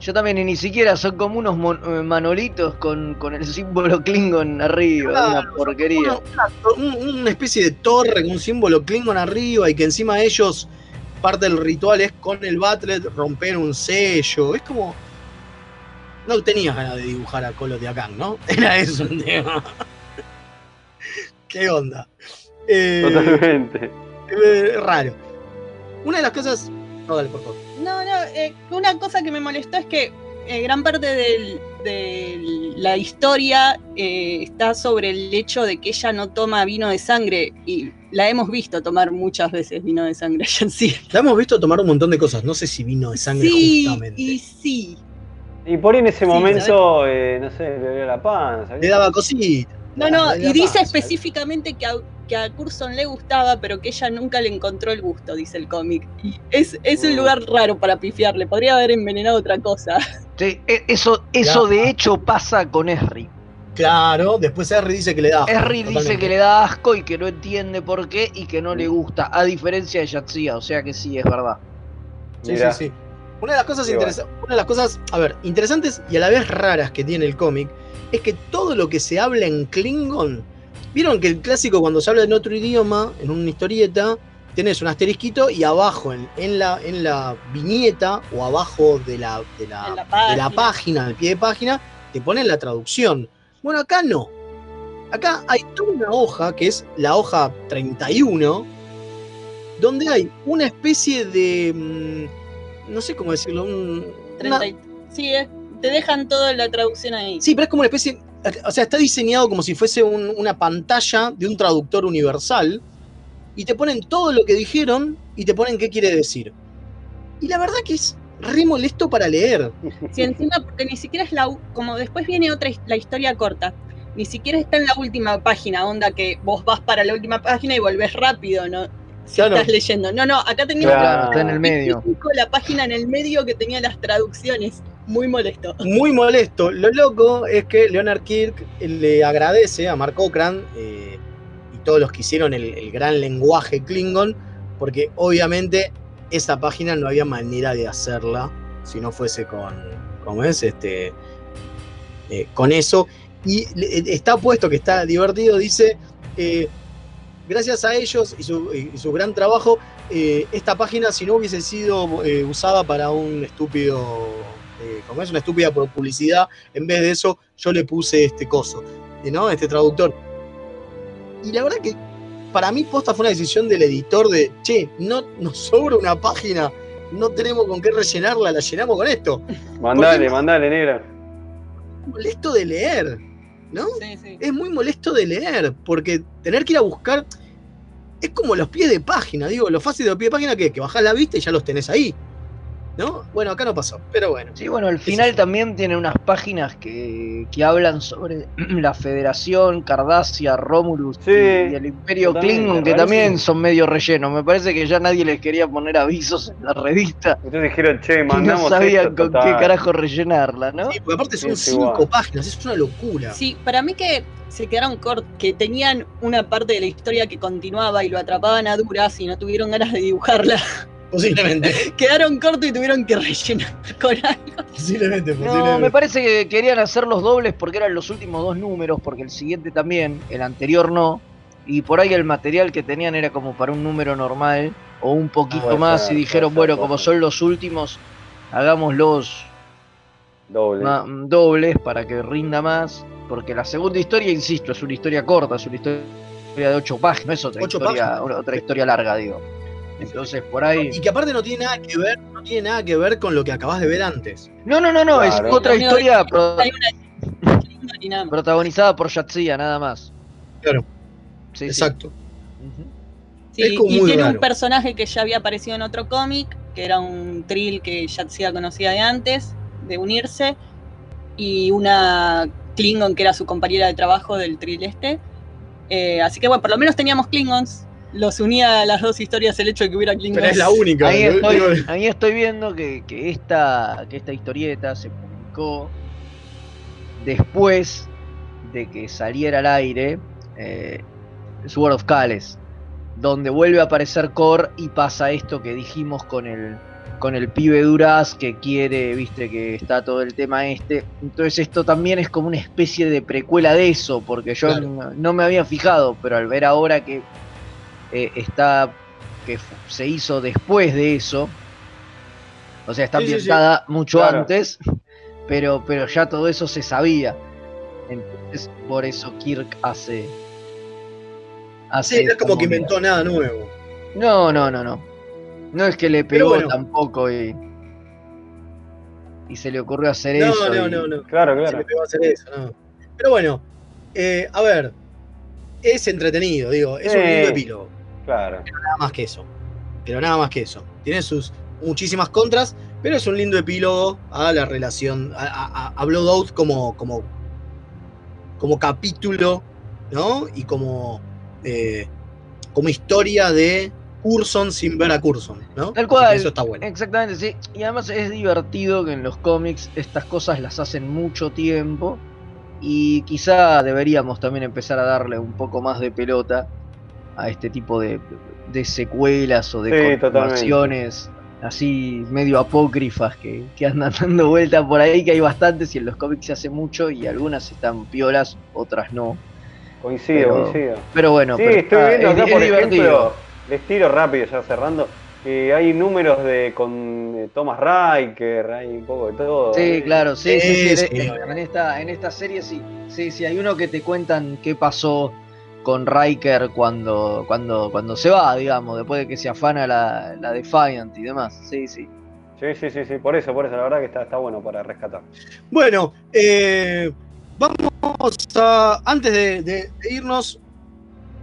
yo también, y ni siquiera son como unos mon- eh, manolitos con, con el símbolo Klingon arriba, Claro, una porquería. Una, un- una especie de torre con un símbolo Klingon arriba y que encima ellos, parte del ritual es con el Batlet romper un sello. Es como. No tenías ganas de dibujar a Kolot y a Kang, ¿no? Era eso el tema. ¿Qué onda? Eh, Totalmente. eh, raro. Una de las cosas. No, dale, por favor. No, no, eh, una cosa que me molestó es que eh, gran parte del- de la historia eh, está sobre el hecho de que ella no toma vino de sangre y la hemos visto tomar muchas veces vino de sangre ya sí. La hemos visto tomar un montón de cosas. No sé si vino de sangre Sí, justamente. y sí. Y por ahí en ese Sí, momento, eh, no sé, le dolía la panza. Le daba cosita. No, no, y dice panza. específicamente que a, que a Curson le gustaba, pero que ella nunca le encontró el gusto, dice el cómic. Es, es un lugar raro para pifiarle, podría haber envenenado otra cosa. Sí, e- eso, eso de hecho pasa con Esri. Claro, después Harry dice que le da. asco, Esri dice que le da asco y que no entiende por qué y que no le gusta, a diferencia de Yatsia, o sea que sí, es verdad. Sí, Mirá. sí, sí. Una de las cosas Qué interesa- una de las cosas, a ver, interesantes y a la vez raras que tiene el cómic es que todo lo que se habla en Klingon, vieron que el clásico cuando se habla en otro idioma, en una historieta, tenés un asterisquito y abajo en, en la, en la viñeta o abajo de la, de la, En la de la página. página, al pie de página, te ponen la traducción. Bueno, acá no. Acá hay toda una hoja, que es la hoja 31, donde hay una especie de. No sé cómo decirlo. un- una- 30 y- sí, es- te dejan toda la traducción ahí. sí, pero es como una especie. O sea, está diseñado como si fuese un- una pantalla de un traductor universal. Y te ponen todo lo que dijeron y te ponen qué quiere decir. Y la verdad que es re molesto para leer. Sí, encima porque ni siquiera es la como después viene otra la historia corta. Ni siquiera está en la última página, onda que vos vas para la última página y volvés rápido, ¿no? Si Claro. estás leyendo. No, no, acá teníamos Claro, está en el medio. específico la página en el medio que tenía las traducciones. Muy molesto. muy molesto. Lo loco es que Leonard Kirk le agradece a Mark Cochran eh, y todos los que hicieron el, el gran lenguaje Klingon, porque obviamente esa página no había manera de hacerla si no fuese con, ¿cómo es? Este, eh, con eso. Y está puesto que está divertido, dice, eh, gracias a ellos y su, y su gran trabajo, eh, esta página si no hubiese sido eh, usada para un estúpido, eh, como es una estúpida publicidad, en vez de eso yo le puse este coso, ¿no? Este traductor. Y la verdad que para mí posta fue una decisión del editor de, che, no nos sobra una página, no tenemos con qué rellenarla, la llenamos con esto. Mandale, mandale, negra. molesto de leer, ¿no? Sí, sí. Es muy molesto de leer, porque tener que ir a buscar es como los pies de página, digo, lo fácil de los pies de página que, que bajás la vista y ya los tenés ahí. ¿No? Bueno, acá no pasó, pero bueno. Sí, bueno, al final también tiene unas páginas que, que hablan sobre la Federación, Cardassia, Romulus Sí, y el Imperio Klingon, que también son medio relleno. Me parece que ya nadie les quería poner avisos en la revista Ustedes dijeron, che, y no mandamos sabían esto, con qué carajo rellenarla, ¿no? Sí, porque aparte son cinco igual. páginas, es una locura. Sí, para mí que se quedaron cortos, que tenían una parte de la historia que continuaba y lo atrapaban a duras y no tuvieron ganas de dibujarla. Posiblemente, Quedaron cortos y tuvieron que rellenar con algo. posiblemente, No, me posiblemente. parece que querían hacer los dobles porque eran los últimos dos números, porque el siguiente también, el anterior no. Y por ahí el material que tenían era como para un número normal o un poquito más. y dijeron, bueno, como son los últimos, hagámoslos Doble. ma- dobles para que rinda más. Porque la segunda historia, insisto, es una historia corta, es una historia de ocho páginas, no es otra, Ocho historia, páginas. otra historia larga, digo. Entonces, por ahí. Y que aparte no tiene nada que ver, no tiene nada que ver con lo que acabas de ver antes. No, no, no, no, Claro. es otra historia Hay una protagonizada por Yatsia, nada más. Claro. Sí, sí. Exacto. Ujú. Sí, Es como y muy tiene raro. un personaje que ya había aparecido en otro cómic, que era un trill que Yatsia conocía de antes, de unirse, y una Klingon que era su compañera de trabajo del trill este. Eh, así que bueno, por lo menos teníamos Klingons. Los unía a las dos historias el hecho de que hubiera Klingons. Pero es la única. Ahí ¿no? estoy, ahí estoy viendo que, que esta, que esta historieta se publicó después de que saliera al aire eh, Sword of Kales, donde vuelve a aparecer Core y pasa esto que dijimos con el, con el pibe Duraz que quiere, viste que está todo el tema este. Entonces esto también es como una especie de precuela de eso, porque yo Claro. no, no me había fijado, pero al ver ahora que eh, está que se hizo después de eso, o sea, está Sí, sí, sí. ambientada mucho Claro. antes, pero, pero ya todo eso se sabía. Entonces, por eso Kirk hace hace Sí, no es como que inventó nada nuevo. No, no, no, no. No es que le pegó bueno. tampoco y. Y se le ocurrió hacer No, eso. no, y- no, no. Claro, Se le claro. pegó a hacer eso, no. Pero bueno, eh, a ver, es entretenido, digo, es un lindo epílogo. Claro. Nada más que eso. Pero nada más que eso. Tiene sus muchísimas contras, pero es un lindo epílogo a la relación, a, a, a Blood Oath como, como, como capítulo, ¿no? Y como, eh, como historia de Curson sin ver a Curson, ¿no? Tal cual. Eso está bueno. Exactamente, sí. Y además es divertido que en los cómics estas cosas las hacen mucho tiempo. Y quizá deberíamos también empezar a darle un poco más de pelota a este tipo de, de secuelas o de Sí, continuaciones así medio apócrifas que, que andan dando vuelta por ahí, que hay bastantes y en los cómics se hace mucho y algunas están piolas, otras no. Coincido, Pero- coincido. Pero bueno, sí, pero estoy está- viendo es- acá, es por divertido. ejemplo, les tiro rápido ya cerrando, que hay números de con eh, Thomas Riker, hay un poco de todo. Sí, ¿eh? claro, sí, sí, sí, Sí, en- sí. En, esta, en esta serie sí. Sí, sí, hay uno que te cuentan qué pasó con Riker cuando, cuando, cuando se va, digamos, después de que se afana la, la Defiant y demás. Sí, sí. Sí, sí, sí, sí, por eso, por eso, la verdad que está, está bueno para rescatar. Bueno, eh, vamos a. Antes de, de- de irnos,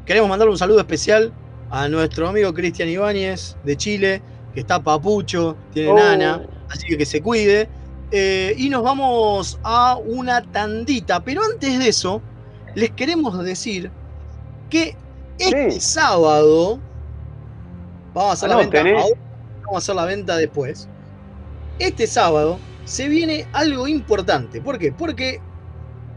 queremos mandarle un saludo especial a nuestro amigo Cristian Ibáñez de Chile, que está papucho, tiene Oh. nana, así que que se cuide. Eh, y nos vamos a una tandita, pero antes de eso, les queremos decir que este Sí. sábado vamos a hacer la venta ahora, vamos a hacer la venta después. Este sábado se viene algo importante. ¿Por qué? Porque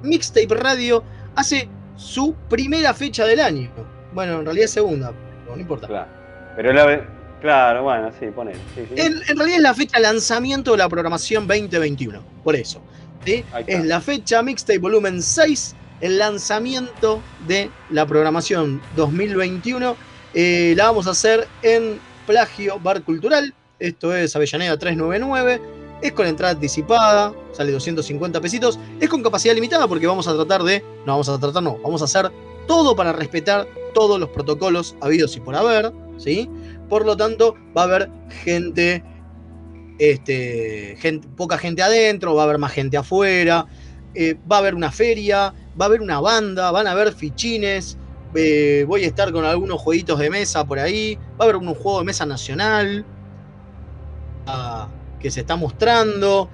Mixtape Radio hace su primera fecha del año. Bueno, en realidad es segunda, pero no importa. Claro. Pero la, claro, bueno, sí, ponele. Sí, sí. En, en realidad es la fecha de lanzamiento de la programación 2021. Por eso. Es la fecha Mixtape Volumen 6, el lanzamiento de la programación 2021. Eh, la vamos a hacer en Plagio Bar Cultural. Esto es Avellaneda 399. Es con entrada anticipada, sale 250 pesitos. Es con capacidad limitada porque vamos a tratar de. No vamos a tratar, no. Vamos a hacer todo para respetar todos los protocolos habidos y por haber. ¿sí? Por lo tanto, va a haber gente, este, poca gente adentro, va a haber más gente afuera, eh, va a haber una feria, va a haber una banda, van a haber fichines, eh, voy a estar con algunos jueguitos de mesa por ahí, va a haber un juego de mesa nacional ah, que se está mostrando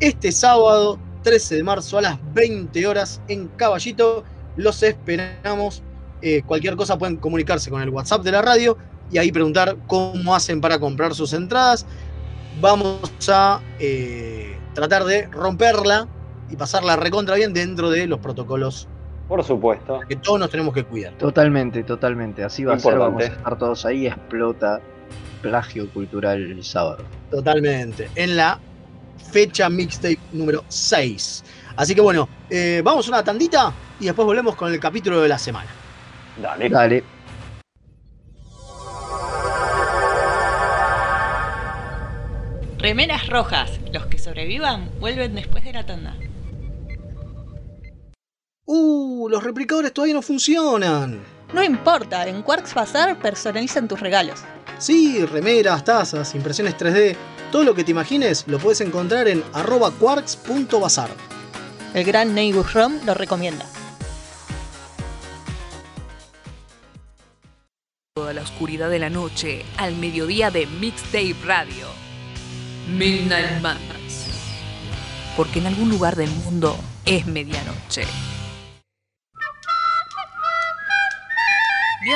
este sábado 13 de marzo a las 20 horas en Caballito. Los esperamos. Eh, cualquier cosa pueden comunicarse con el WhatsApp de la radio y ahí preguntar cómo hacen para comprar sus entradas. Vamos a eh, tratar de romperla y pasarla recontra bien dentro de los protocolos Por supuesto. que todos nos tenemos que cuidar. Totalmente, totalmente. Así va a ser. Vamos a estar todos ahí. Explota plagio cultural el sábado. Totalmente. En la fecha mixtape número 6. Así que bueno, eh, vamos a una tandita y después volvemos con el capítulo de la semana. Dale. Dale. Remeras rojas. Los que sobrevivan vuelven después de la tanda. Uh, los replicadores todavía no funcionan. No importa, en Quarks Bazar personalizan tus regalos. Sí, remeras, tazas, impresiones 3D, todo lo que te imagines lo puedes encontrar en arroba quarks.bazar. El gran Neighbor Rom lo recomienda. Toda la oscuridad de la noche al mediodía de Mixtape Radio. Midnight Madness. Porque en algún lugar del mundo es medianoche.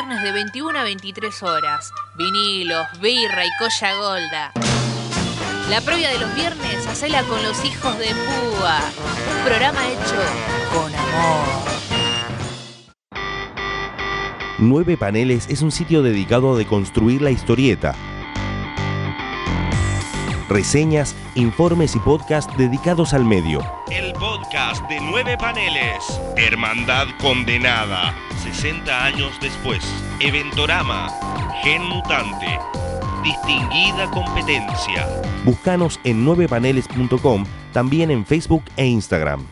Viernes de 21 a 23 horas. Vinilos, birra y colla golda. La previa de los viernes, hacela con los hijos de Púa. Un programa hecho con amor. Nueve Paneles es un sitio dedicado a deconstruir la historieta. Reseñas, informes y podcast dedicados al medio. El de nueve paneles. Hermandad condenada. 60 años después. Eventorama. Gen mutante. Distinguida competencia. Búscanos en 9paneles.com, también en Facebook e Instagram.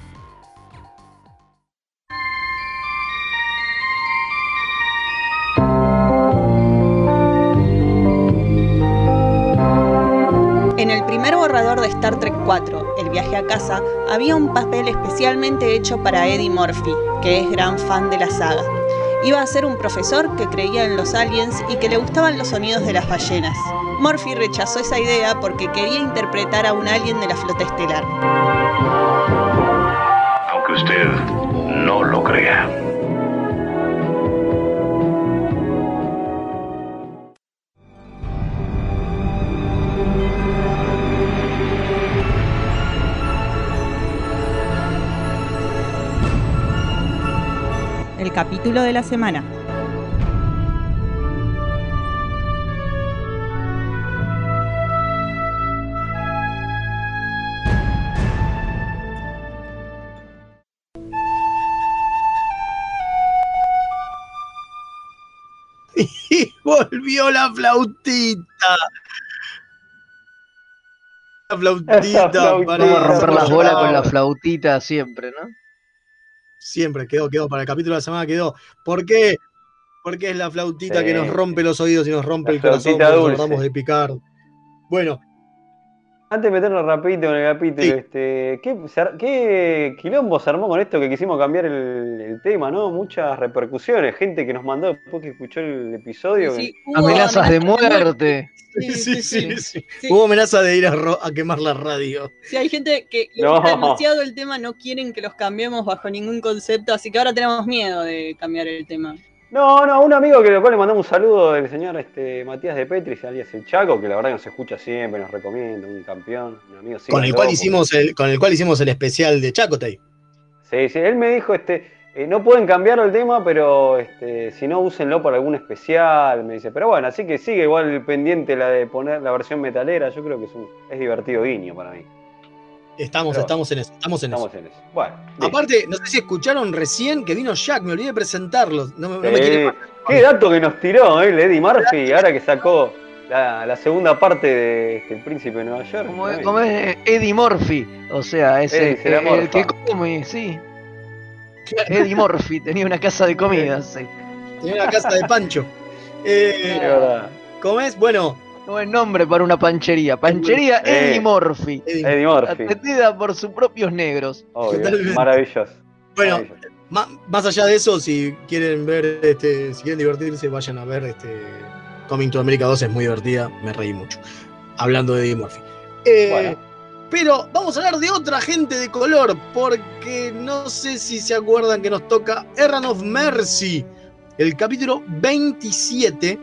En el primer borrador de Star. 4, El viaje a casa, había un papel especialmente hecho para Eddie Murphy, que es gran fan de la saga. Iba a ser un profesor que creía en los aliens y que le gustaban los sonidos de las ballenas. Murphy rechazó esa idea porque quería interpretar a un alien de la flota estelar. Aunque usted no lo crea. El capítulo de la semana. Y volvió la flautita. La flautita. Flautita. para- Vamos a romper las bolas con la flautita siempre, ¿no? Siempre quedó, quedó. Para el capítulo de la semana quedó. ¿Por qué? Porque es la flautita que nos rompe los oídos y nos rompe La el corazón cuando tratamos de picar. Bueno, Antes de meternos rapidito en el capítulo, Sí. este, ¿qué, quilombo se armó con esto que quisimos cambiar el, el tema, ¿no? Muchas repercusiones, gente que nos mandó después que escuchó el episodio. Sí, que- Amenazas de amenazas muerte. sí, sí, sí, sí. Sí. Hubo amenaza de ir a, ro- a quemar la radio. Si hay gente que le No. demasiado el tema, no quieren que los cambiemos bajo ningún concepto, así que ahora tenemos miedo de cambiar el tema. No, no, un amigo que después le mandamos un saludo del señor este, Matías de Petris, alias el Chaco, que la verdad que nos escucha siempre, nos recomienda, un campeón, un amigo. Con el, cual hicimos el, con el cual hicimos el especial de Chacotay. Sí, sí, él me dijo, este, eh, no pueden cambiar el tema, pero este, si no, úsenlo para algún especial, me dice. Pero bueno, así que sigue igual pendiente la de poner la versión metalera, yo creo que es, un, es divertido guiño para mí. Estamos, Pero- estamos en eso, estamos en Estamos eso. en eso. Bueno. Aparte, no sé si escucharon recién que vino Jack, me olvidé de presentarlo. No, me- no me Sí, quiere- qué dato que nos tiró ¿eh? el Eddie Murphy, ahora que sacó la, la segunda parte de este, El Príncipe de Nueva York. Como, Tremendo. como es Eddie Murphy. O sea, es el, el que come, sí. Eddie Murphy tenía una casa de comida, sí. Tenía una casa de Pancho. Eh. ¿Cómo es? Bueno, Buen nombre para una panchería. Panchería Eh, Eddie Murphy. Eddie- Eddie Murphy, Atendida por sus propios negros. obvio, maravilloso. Bueno, maravilloso. más allá de eso, si quieren ver, este, si quieren divertirse, vayan a ver este Coming to America 2, es muy divertida, me reí mucho. Hablando de Eddie Murphy. Eh, Bueno. Pero vamos a hablar de otra gente de color, porque no sé si se acuerdan que nos toca Errand of Mercy, el capítulo 27,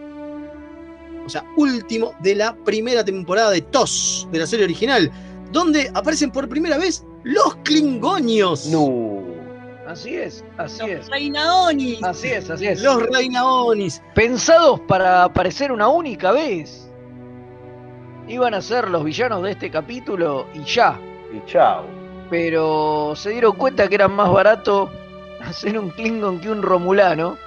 o sea, último de la primera temporada de TOS, de la serie original, donde aparecen por primera vez los Klingonios. No. Así es, así es. Reinaoni. Así es, así es. Los Reinaonis. Pensados para aparecer una única vez. Iban a ser los villanos de este capítulo y ya. Y chao. Pero se dieron cuenta que era más barato hacer un Klingon que un Romulano.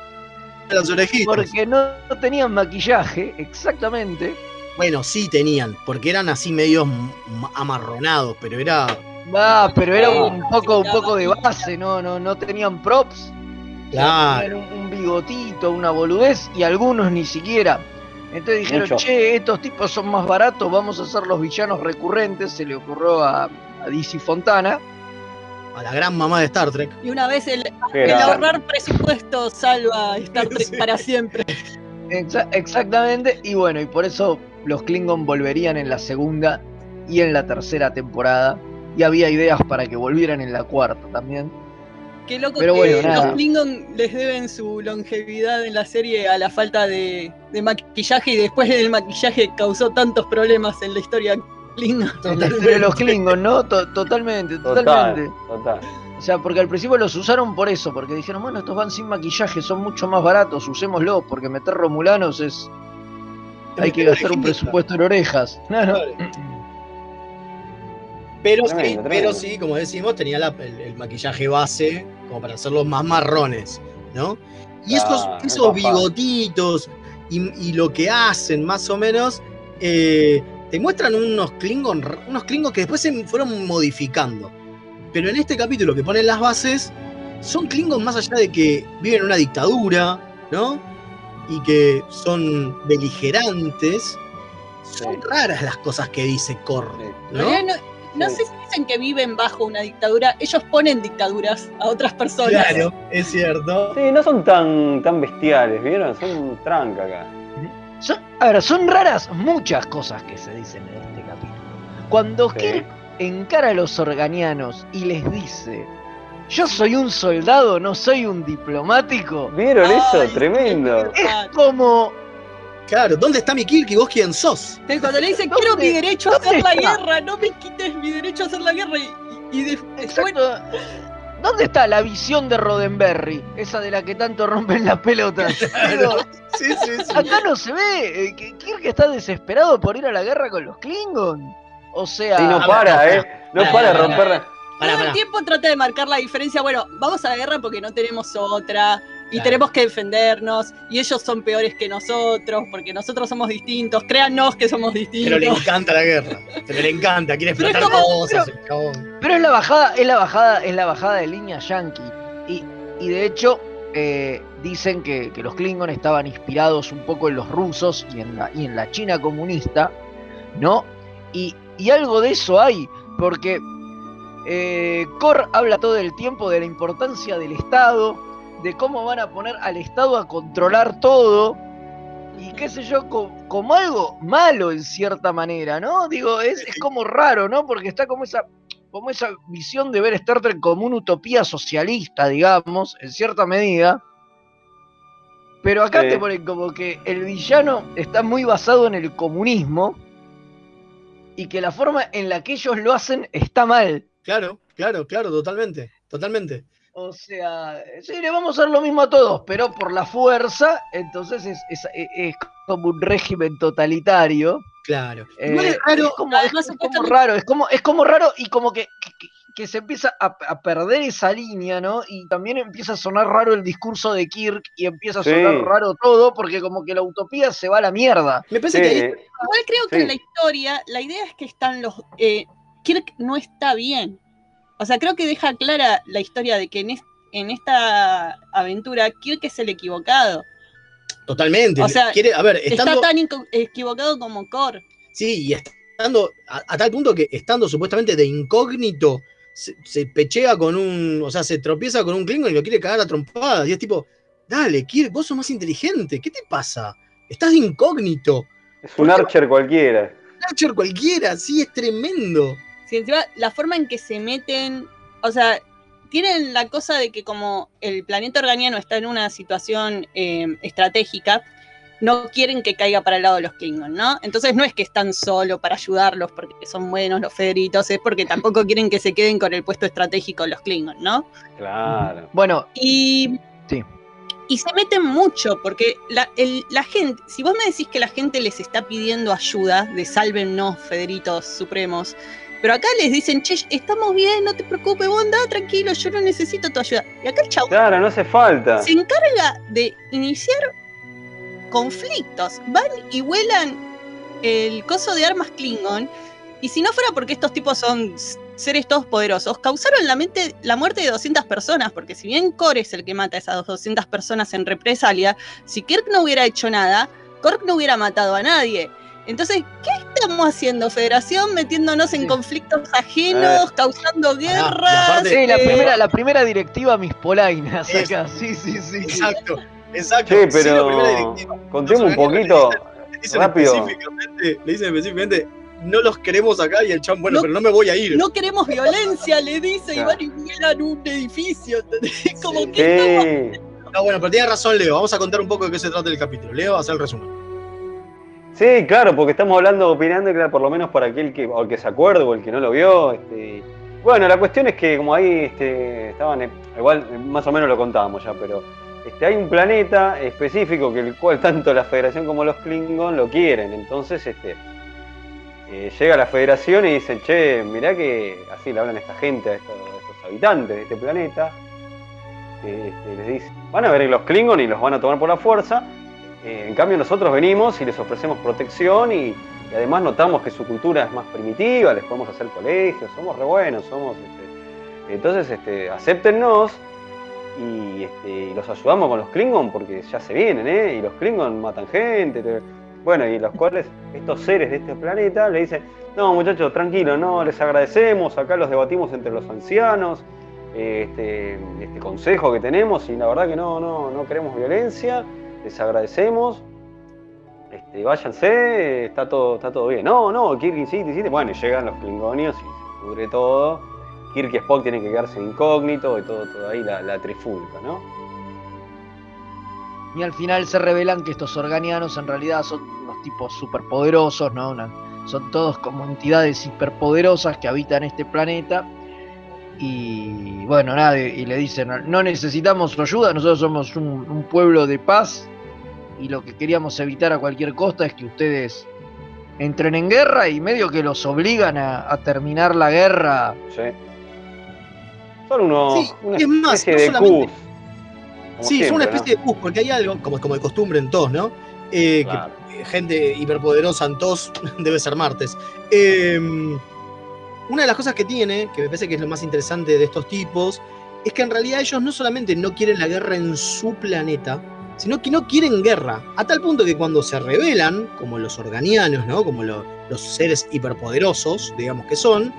Las orejitas. Porque no, tenían maquillaje, exactamente. Bueno, sí tenían, porque eran así medios amarronados, pero era. Ah, pero era Ah, un poco, un poco de base, no, no, no tenían props. Claro. Tenían un, un bigotito, una boludez, y algunos ni siquiera. Entonces dijeron, Mucho. che, estos tipos son más baratos, vamos a hacer los villanos recurrentes. Se le ocurrió a, a DC Fontana. A la gran mamá de Star Trek. Y una vez el, ahorrar presupuesto salva a Star Trek Sí. para siempre. Exa- exactamente, y bueno, y por eso los Klingon volverían en la segunda y en la tercera temporada. Y había ideas para que volvieran en la cuarta también. Qué loco Pero que bueno, nada. los Klingon les deben su longevidad en la serie a la falta de, de maquillaje y después el maquillaje causó tantos problemas en la historia De los Klingon, ¿no? To- totalmente, Total, totalmente. total. O sea, porque al principio los usaron por eso, porque dijeron, bueno, estos van sin maquillaje, son mucho más baratos, usémoslo, porque meter romulanos es. Hay que gastar un presupuesto en orejas. Claro. Pero sí, Tremendo, pero sí, como decimos, tenía la- el, el maquillaje base, como para hacerlos más marrones, ¿no? Y estos, Claro, esos bigotitos y, y lo que hacen, más o menos, eh, te muestran unos Klingon, unos Klingon que después se fueron modificando. Pero en este capítulo que ponen las bases, son Klingon más allá de que viven en una dictadura, ¿no? Y que son beligerantes. Son raras las cosas que dice realidad no- no sé si dicen que viven bajo una dictadura, ellos ponen dictaduras a otras personas. Claro, es cierto. Sí, no son tan, tan bestiales, ¿vieron? Son tranca acá. Son, a ver, son raras muchas cosas que se dicen en este capítulo. Cuando Sí. Kirk encara a los organianos y les dice, yo soy un soldado, no soy un diplomático. ¿Vieron eso? Tremendo. Es como... Claro, ¿dónde está mi Kirk y vos quién sos? Cuando le dicen, quiero mi derecho a hacer la está? guerra, no me quites mi derecho a hacer la guerra. Y, y de- después, Exacto. ¿Dónde está la visión de Roddenberry? Esa de la que tanto rompen las pelotas. Digo, Sí, sí, sí. acá no se ve. eh, que Kirk está desesperado por ir a la guerra con los Klingon. O sea... Y no a para, ver, ¿eh? No para de pará, romper la... Pará, todo el tiempo trata de marcar la diferencia. Bueno, vamos a la guerra porque no tenemos otra. Y Claro. tenemos que defendernos. Y ellos son peores que nosotros porque nosotros somos distintos. Créannos que somos distintos. Pero le encanta la guerra. Pero le encanta, quiere Pero explotar como- cosas. Pero es la bajada, es la bajada, es la bajada de línea yankee. Y, y de hecho, eh, dicen que, que los Klingon estaban inspirados un poco en los rusos y en la, y en la China comunista, ¿no? Y, y algo de eso hay, porque eh, Kor habla todo el tiempo de la importancia del Estado, de cómo van a poner al Estado a controlar todo. Y qué sé yo, co- como, algo malo en cierta manera, ¿no? Digo, es, es como raro, ¿no? Porque está como esa, como esa visión de ver Star Trek como una utopía socialista, digamos, en cierta medida. Pero acá Sí. te ponen como que el villano está muy basado en el comunismo y que la forma en la que ellos lo hacen está mal. Claro, claro, claro, totalmente. Totalmente. O sea, sí, le vamos a hacer lo mismo a todos, pero por la fuerza, entonces es, es- es- es como un régimen totalitario. Claro. Eh, es raro. es como, es- Además, es como supuestamente- raro, es como, es como raro y como que, que- se empieza a, a perder esa línea, ¿no? Y también empieza a sonar raro el discurso de Kirk y empieza a Sí. sonar raro todo porque como que la utopía se va a la mierda. Me parece Sí, que Igual creo que en la historia, la idea es que están los. eh, Kirk no está bien. O sea, creo que deja clara la historia de que en, es- en esta aventura Kirk es el equivocado. totalmente. O sea, quiere, a ver, estando, Está tan equivocado como Kor. sí, y estando a, a tal punto que estando supuestamente de incógnito, se, se pechea con un, o sea, se tropieza con un Klingon y lo quiere cagar a trompadas. Y es tipo, dale, Kirk, vos sos más inteligente, ¿qué te pasa? Estás de incógnito. es un Archer cualquiera. Archer cualquiera, sí, es tremendo. Si encima la forma en que se meten, o sea, tienen la cosa de que como el planeta organiano está en una situación eh, estratégica, no quieren que caiga para el lado de los Klingon, ¿no? Entonces no es que están solo para ayudarlos porque son buenos los Federitos, es porque tampoco quieren que se queden con el puesto estratégico los Klingon, ¿no? Claro. Bueno, Y, Sí. y se meten mucho, porque la, el- la gente, si vos me decís que la gente les está pidiendo ayuda, de sálvennos, Federitos Supremos, pero acá les dicen, che, estamos bien, no te preocupes, vos andá tranquilo, yo no necesito tu ayuda. Y acá el chavo Claro, no hace falta. se encarga de iniciar conflictos. Van y vuelan el coso de armas Klingon. Y si no fuera porque estos tipos son seres todos poderosos, causaron la, mente, la muerte de 200 personas. Porque si bien Kor es el que mata a esas 200 personas en represalia, si Kirk no hubiera hecho nada, Kirk no hubiera matado a nadie. Entonces, ¿qué estamos haciendo, Federación? Metiéndonos en Sí. conflictos ajenos, causando guerras. aparte- sí, la eh, primera, la primera directiva mis polainas acá, sí, sí, sí. sí. Exacto, exacto. Sí, pero directiva. contemos un poquito Le dicen rápido. específicamente, le dicen específicamente, no los queremos acá y el chabón, bueno, No- pero no me voy a ir. No queremos violencia, le dice, y van y vuelan un edificio. Como que Sí. No, bueno, pero tiene razón Leo, vamos a contar un poco de qué se trata el capítulo. Leo, hace el resumen. Sí, claro, porque estamos hablando, opinando, claro, por lo menos para aquel que, que se acuerde o el que no lo vio. Este, bueno, la cuestión es que como ahí este, estaban, eh, igual eh, más o menos lo contábamos ya, pero este, hay un planeta específico que el cual tanto la Federación como los Klingon lo quieren. Entonces, eh, llega la Federación y dicen, che, mirá que así le hablan a esta gente, a estos, habitantes de este planeta. que, les dice, van a ver los Klingon y los van a tomar por la fuerza. Eh, en cambio nosotros venimos y les ofrecemos protección y, además notamos que su cultura es más primitiva, les podemos hacer colegios, somos re buenos, somos este, entonces este, acéptennos y, este, y los ayudamos con los Klingon porque ya se vienen, ¿eh? Y los Klingon matan gente. te- Bueno, y los cuales estos seres de este planeta le dicen, no muchachos, tranquilo, no, les agradecemos, acá los debatimos entre los ancianos, este, este consejo que tenemos, y la verdad que no, no, no queremos violencia, les agradecemos, este, váyanse, está todo, está todo bien. No, no, Kirk insiste, insiste. Bueno, llegan los klingonios y se pudre todo. Kirk y Spock tienen que quedarse incógnito y todo, todo ahí la, la trifulca, ¿no? Y al final se revelan que estos organianos en realidad son unos tipos superpoderosos, ¿no? Son todos como entidades hiperpoderosas que habitan este planeta. Y bueno, nada, y le dicen, no necesitamos su ayuda, nosotros somos un pueblo de paz y lo que queríamos evitar a cualquier costa es que ustedes entren en guerra y medio que los obligan a, a terminar la guerra. Sí. Son unos, Sí, una es más, especie no de. Como Sí, es una siempre, especie de bus, porque hay algo, como, como de costumbre en TOS, ¿no? Eh, Claro. eh, gente hiperpoderosa en TOS debe ser martes. Eh, una de las cosas que tiene, que me parece que es lo más interesante de estos tipos, es que en realidad ellos no solamente no quieren la guerra en su planeta, sino que no quieren guerra. A tal punto que cuando se rebelan, como los organianos, ¿no? Como lo- los seres hiperpoderosos, digamos que son,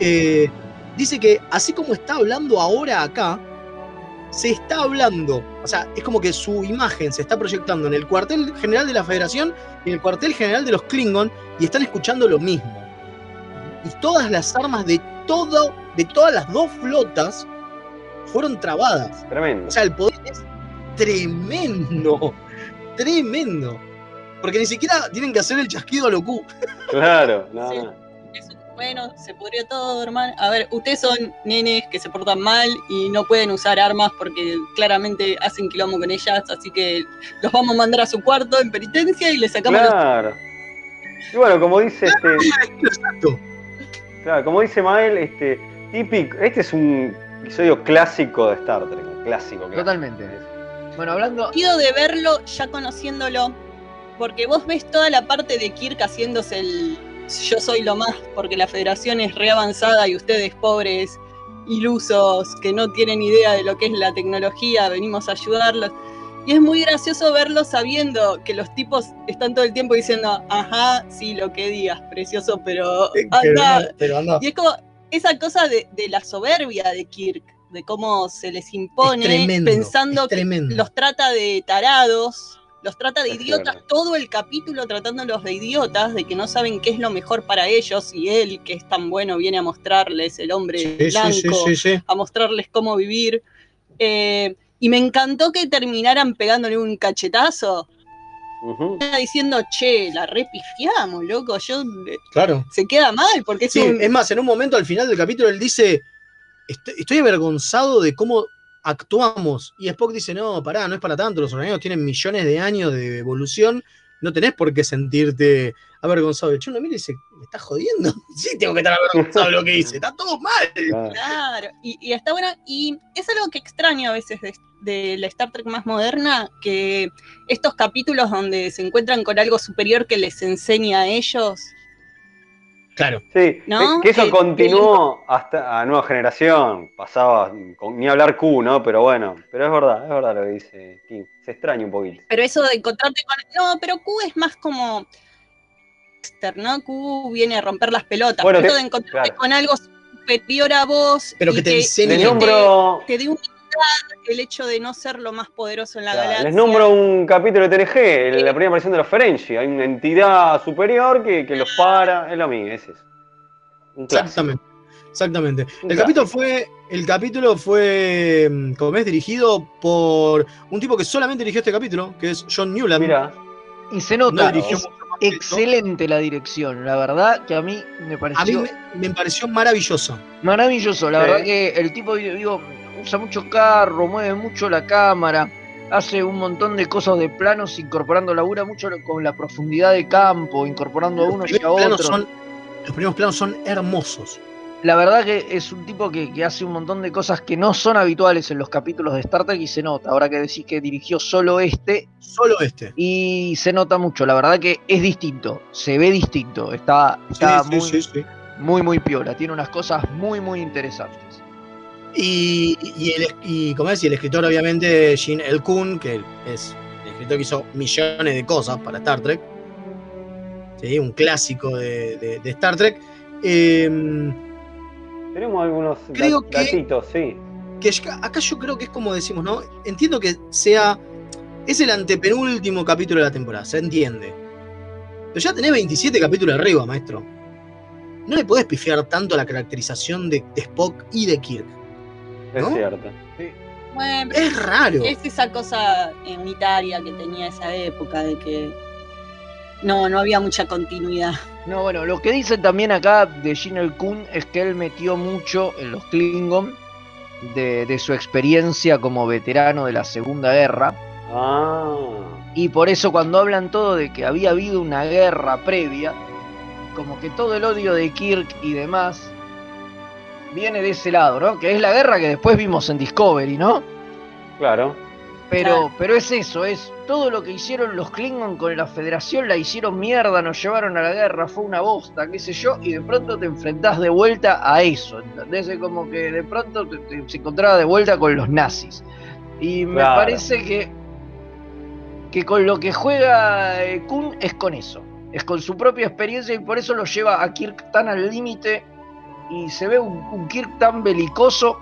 eh, dice que así como está hablando ahora acá, se está hablando, o sea, es como que su imagen se está proyectando en el cuartel general de la Federación y en el cuartel general de los Klingon y están escuchando lo mismo. Y todas las armas de todo, de todas las dos flotas fueron trabadas. Tremendo. O sea, el poder es tremendo, tremendo. Porque ni siquiera tienen que hacer el chasquido a lo Q. Claro, no, Sí. no. Bueno, se pudrió todo, hermano. A ver, ustedes son nenes que se portan mal y no pueden usar armas porque claramente hacen quilombo con ellas, así que los vamos a mandar a su cuarto en penitencia y les sacamos los... Claro. Y bueno, como dice este. Exacto. Claro, como dice Mael, este. Típico. Este es un episodio clásico de Star Trek. Clásico, clásico. Totalmente. Bueno, hablando. de verlo ya conociéndolo, porque vos ves toda la parte de Kirk haciéndose el yo soy lo más, porque la federación es re avanzada y ustedes pobres ilusos que no tienen idea de lo que es la tecnología, venimos a ayudarlos. Y es muy gracioso verlo sabiendo que los tipos están todo el tiempo diciendo, ajá, sí, lo que digas, precioso, pero anda. pero anda. Y es como esa cosa de, de la soberbia de Kirk, de cómo se les impone, tremendo, pensando que los trata de tarados, los trata de Es idiotas, todo el capítulo tratándolos de idiotas, de que no saben qué es lo mejor para ellos, y él, que es tan bueno, viene a mostrarles, el hombre Sí, sí, blanco, sí, sí, sí. a mostrarles cómo vivir. Eh, y me encantó que terminaran pegándole un cachetazo. Diciendo, che, la repifiamos, loco. Yo eh, Claro. se queda mal porque es Sí, un. es más, en un momento al final del capítulo él dice, estoy, estoy avergonzado de cómo actuamos. Y Spock dice, no, pará, no es para tanto, los organismos tienen millones de años de evolución, no tenés por qué sentirte avergonzado. El chuno mira y dice, ¿me estás jodiendo? sí, tengo que estar avergonzado de lo que hice, está todo mal. Claro. Claro, y, y está bueno. Y es algo que extraño a veces de, de la Star Trek más moderna, que estos capítulos donde se encuentran con algo superior que les enseña a ellos. Claro. Sí, ¿No? que- eso Eh, continuó hasta a nueva generación. Pasaba con, ni hablar Q, ¿no? Pero bueno, pero es verdad, es verdad lo que dice King. Se extraña un poquito. Pero eso de encontrarte con. No, pero Q es más como. ¿no? Q viene a romper las pelotas. Bueno, Esto te- de encontrarte claro. con algo superior a vos. Pero y que te enseñe. Y nombro, Te, te dé humildad el hecho de no ser lo más poderoso en la claro, galaxia. les nombro un capítulo de TNG, el- la primera aparición de los Ferengi. Hay una entidad superior que, que los para. Es lo mismo, ese es. Un clásico. Exactamente. Exactamente. Un El capítulo fue, el capítulo fue, mm, como ves, dirigido por un tipo que solamente dirigió este capítulo, que es John Newland. Mira, Y se no nota, es esto. excelente la dirección. La verdad que a mí me A mí pareció me, me pareció maravilloso. maravilloso. La Sí. verdad que el tipo, digo, usa mucho carro, mueve mucho la cámara, hace un montón de cosas de planos, incorporando, labura mucho con la profundidad de campo, incorporando a unos y a otros. son, los primeros planos son hermosos. La verdad que es un tipo que, que hace un montón de cosas que no son habituales en los capítulos de Star Trek y se nota. Ahora que decís que dirigió solo este, Solo este. y se nota mucho. La verdad que es distinto, se ve distinto. Está, está Sí, muy, sí, sí, sí. muy, muy piola. Tiene unas cosas muy, muy interesantes. Y, y, el, y como es, y el escritor, obviamente, Jin El Kun, que es el escritor que hizo millones de cosas para Star Trek. Sí, un clásico de, de- de Star Trek. Em, Tenemos algunos Creo dat- que- datitos, sí. que acá yo creo que es como decimos, ¿no? Entiendo que sea. Es el antepenúltimo capítulo de la temporada, se entiende. Pero ya tenés 27 capítulos arriba, maestro. No le podés pifiar tanto a la caracterización de, de Spock y de Kirk. Es ¿No? cierto. Bueno, Es raro. Es esa cosa unitaria que tenía esa época de que no, no había mucha continuidad. No, bueno, lo que dicen también acá de Jin El Kun es que él metió mucho en los Klingon de, de su experiencia como veterano de la Segunda Guerra. Ah. Y por eso cuando hablan todo de que había habido una guerra previa, como que todo el odio de Kirk y demás viene de ese lado, ¿no? Que es la guerra que después vimos en Discovery, ¿no? Claro. Pero, pero es eso, es todo lo que hicieron los Klingon con la Federación, la hicieron mierda, nos llevaron a la guerra, fue una bosta, qué sé yo, y de pronto te enfrentás de vuelta a eso, ¿entendés? Es como que de pronto te, te- se encontraba de vuelta con los nazis. Y me Claro. parece que, que con lo que juega eh, Kun es con eso, es con su propia experiencia y por eso lo lleva a Kirk tan al límite y se ve un, un Kirk tan belicoso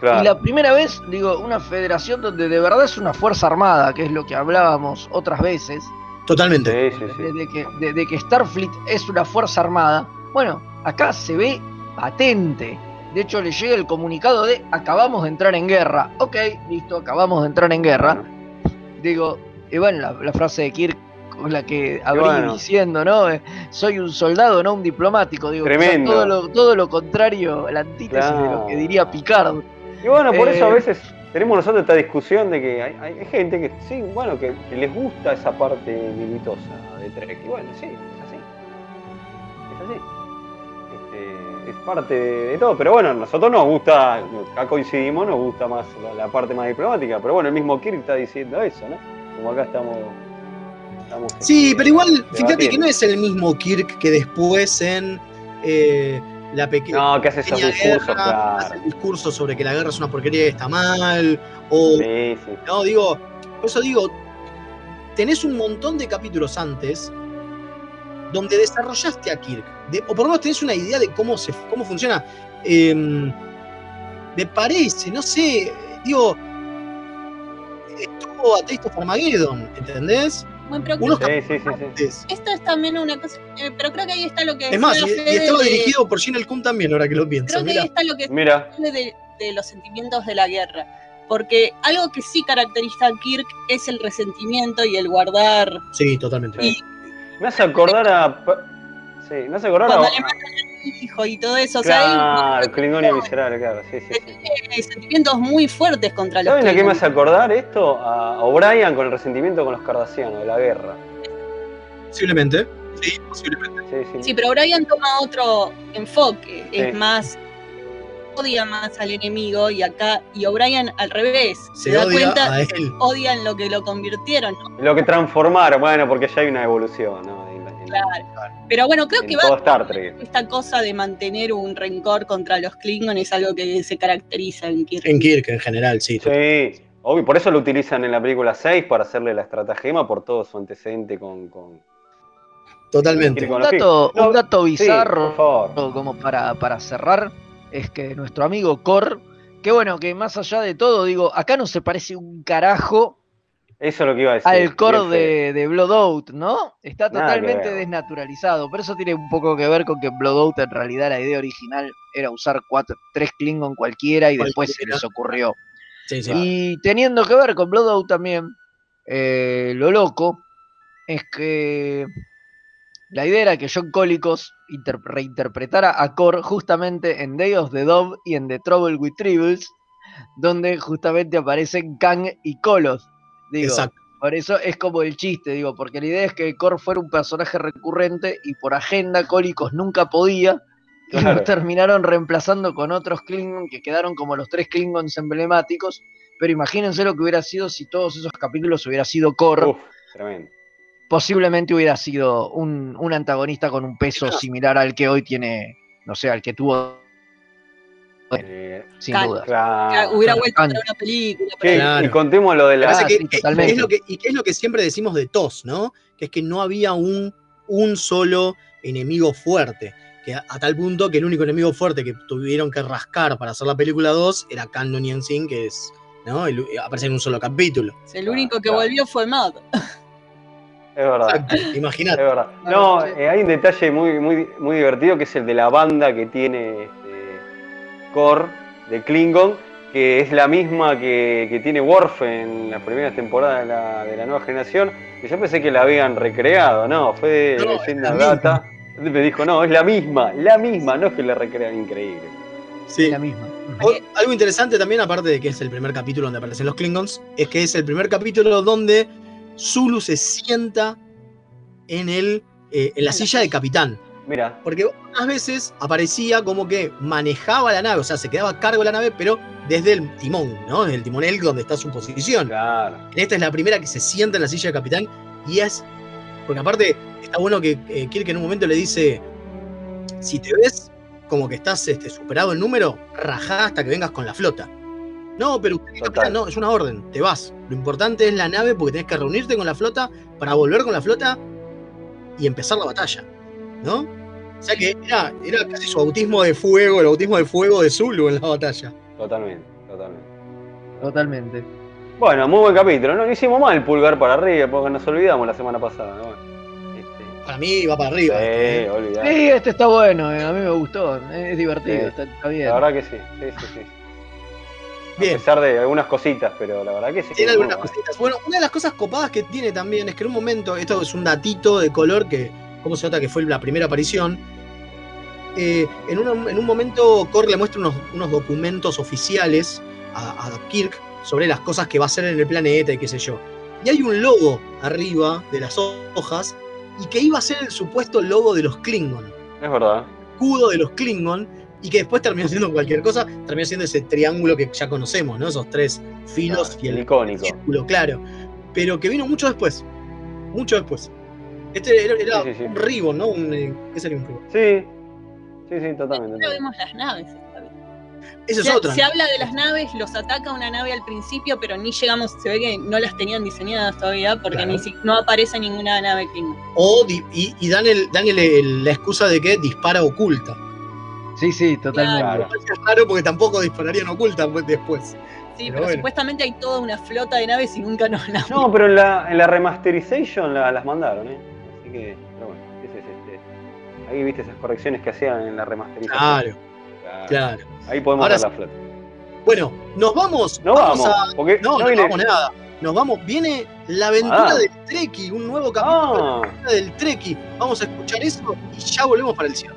Claro. y la primera vez, digo, una federación donde de verdad es una fuerza armada, que es lo que hablábamos otras veces, Totalmente. Sí, sí, sí. de, de que, de- de que Starfleet es una fuerza armada. Bueno, acá se ve patente. De hecho, le llega el comunicado de acabamos de entrar en guerra. Ok, listo, acabamos de entrar en guerra. Digo, y bueno, la, la frase de Kirk con la que abrí bueno. diciendo, ¿no? Eh, Soy un soldado, no un diplomático. Digo, Tremendo. todo lo, todo lo contrario, la antítesis de lo que diría Picard. Y bueno, por eso a Eh, veces tenemos nosotros esta discusión de que hay, hay gente que sí, bueno, que, que les gusta esa parte militosa de Trek. Y bueno, sí, es así. Es así. Este, es parte de, todo. Pero bueno, nosotros nos gusta, acá coincidimos, nos gusta más la, la parte más diplomática. Pero bueno, el mismo Kirk está diciendo eso, ¿no? Como acá estamos. Sí, pero igual, fíjate que no es el mismo Kirk que después en eh, la pequeña. No, que hace esos discursos, claro. hace el discurso sobre que la guerra es una porquería y está mal. O, Sí, sí. no, digo, por eso digo, tenés un montón de capítulos antes donde desarrollaste a Kirk. de- o por lo menos tenés una idea de cómo, se, cómo funciona. Em, me parece, no sé, digo, estuvo a Taste of Armageddon, ¿entendés? Bueno, pero Unos Sí, sí, sí, sí. antes. esto es también una cosa, eh, pero creo que ahí está lo que Es más, y, y estaba de- dirigido por Gene El Kun también, ahora que lo pienso. Creo que mirá. ahí está lo que Mira. de, de los sentimientos de la guerra. Porque algo que sí caracteriza a Kirk es el resentimiento y el guardar. Sí, totalmente. Y Me hace acordar a. Sí, me hace acordar cuando a. hijo y todo eso. O sea, Claro, Klingonia visceral, claro, sí, sí, sentimientos muy fuertes contra los ¿Saben a qué me hace acordar esto? A O'Brien con el resentimiento con los cardasianos de la guerra. Posiblemente. Sí, posiblemente. Sí, sí. Sí, pero Brian toma otro enfoque, Sí. es más odia más al enemigo y acá y O'Brien al revés, Se se, da cuenta que odian lo que lo convirtieron, ¿no? Lo que transformaron, bueno, porque ya hay una evolución, ¿no? Claro. Pero bueno, creo en que va Star Trek. esta cosa de mantener un rencor contra los Klingon es algo que se caracteriza en Kirk. En Kirk en general, sí. Sí, obvio, por eso lo utilizan en la película 6 para hacerle la estratagema por todo su antecedente con. con Totalmente. Un dato, un dato sí, bizarro, por favor. como para, para cerrar, es que nuestro amigo Cor, que bueno, que más allá de todo, digo, acá no se parece un carajo Eso es lo que iba a decir. al Cor bien feo. de, de Blood Out, ¿no? Está totalmente desnaturalizado. Por eso tiene un poco que ver con que en Blood Out en realidad la idea original era usar cuatro, tres Klingon cualquiera y después se les ocurrió. Sí, sí. Y teniendo que ver con Blood Out también, eh, lo loco es que la idea era que John Colicos inter- reinterpretara a Kor justamente en Day of the Dove y en The Trouble with Tribbles, donde justamente aparecen Kang y Kolos. Digo, Exacto. por eso es como el chiste, digo, porque la idea es que Kor fuera un personaje recurrente y por agenda Colicos nunca podía. Y Claro. lo terminaron reemplazando con otros Klingon que quedaron como los tres Klingons emblemáticos. Pero imagínense lo que hubiera sido si todos esos capítulos hubiera sido. Uf, tremendo. Posiblemente hubiera sido un, un antagonista con un peso similar al que hoy tiene, no sé, al que tuvo Eh, sin duda. claro. Hubiera vuelto a una película. Claro. Y contemos lo de la. pasa es que- sí, que- totalmente. es lo que, y que es lo que siempre decimos de TOS, ¿no? Que es que no había un, un solo enemigo fuerte. Que a, a tal punto que el único enemigo fuerte que tuvieron que rascar para hacer la película 2 era Kang Noonien Singh, que es, ¿no? El- aparece en un solo capítulo. El único que Claro. volvió fue Matt. Es verdad. Imagínate. verdad. No, eh, hay un detalle muy, muy, muy divertido que es el de la banda que tiene Core de Klingon, que es la misma que, que tiene Worf en las primeras temporadas de la, de la nueva generación. Y yo pensé que la habían recreado, no, fue No, leyenda data. Me dijo, no, es la misma, la misma, no es que la recrean increíble. Sí. La misma. O- algo interesante también, aparte de que es el primer capítulo donde aparecen los Klingons, es que es el primer capítulo donde Zulu se sienta en, el, eh, en la silla de capitán. Mira, Porque unas veces aparecía como que manejaba la nave, o sea, se quedaba a cargo de la nave, pero desde el timón, ¿no? Desde el timonel donde está su posición. claro. En esta es la primera que se sienta en la silla de capitán y es. Porque aparte, está bueno que eh, Kirk en un momento le dice: Si te ves como que estás este, superado en número, rajá hasta que vengas con la flota. No, pero usted, capitán, no, es una orden, te vas. Lo importante es la nave porque tenés que reunirte con la flota para volver con la flota y empezar la batalla. ¿No? O sea que era, era casi su autismo de fuego, el autismo de fuego de Zulu en la batalla. Totalmente, totalmente. Totalmente. Bueno, muy buen capítulo, ¿no? No hicimos mal pulgar para arriba porque nos olvidamos la semana pasada, ¿no? Este, Para mí va para arriba. sí, ¿eh? olvidado. Sí, este está bueno, eh, a mí me gustó, es divertido, Sí. está, está bien. La verdad que sí, sí, sí, sí. Bien. A pesar de algunas cositas, pero la verdad que sí. Tiene algunas bueno. cositas. Bueno, una de las cosas copadas que tiene también es que en un momento, esto es un datito de color que, ¿cómo se nota que fue la primera aparición? Eh, en, un, en un momento, Core le muestra unos, unos documentos oficiales a, a Kirk sobre las cosas que va a hacer en el planeta y qué sé yo. Y hay un logo arriba de las hojas y que iba a ser el supuesto logo de los Klingon, Es verdad. escudo de los Klingon, y que después terminó siendo cualquier cosa, terminó siendo ese triángulo que ya conocemos, ¿no? Esos tres filos y el el icónico. círculo, claro. Pero que vino mucho después. Mucho después. Este era, era Sí, sí, sí. un ribbon, ¿no? Un, eh, ¿Qué sería un ribbon? Sí, sí, sí, totalmente. No vemos las naves. Esa es se, otra. se habla de las naves, los ataca una nave al principio, pero ni llegamos, se ve que no las tenían diseñadas todavía porque Claro. ni si- no aparece ninguna nave Klingon. O di- y, y dan, el, dan el- el- la excusa de que dispara oculta. Sí, sí, totalmente. Claro. Es raro porque tampoco dispararían oculta pues, después. Sí, Pero pero, bueno. supuestamente hay toda una flota de naves y nunca nos la No, pero en la, en la remasterization la- las mandaron, ¿eh? Que, pero bueno, este. Ahí viste esas correcciones que hacían en la remasterización. Claro, Claro. claro. Ahí podemos Ahora ver la flota. Bueno, nos vamos. No vamos, a- porque no, no no, viene- vamos nada. Nos vamos. Viene la aventura Ah. del Treki, un nuevo capítulo de la Ah, aventura del Treki. Vamos a escuchar eso y ya volvemos para el cierre.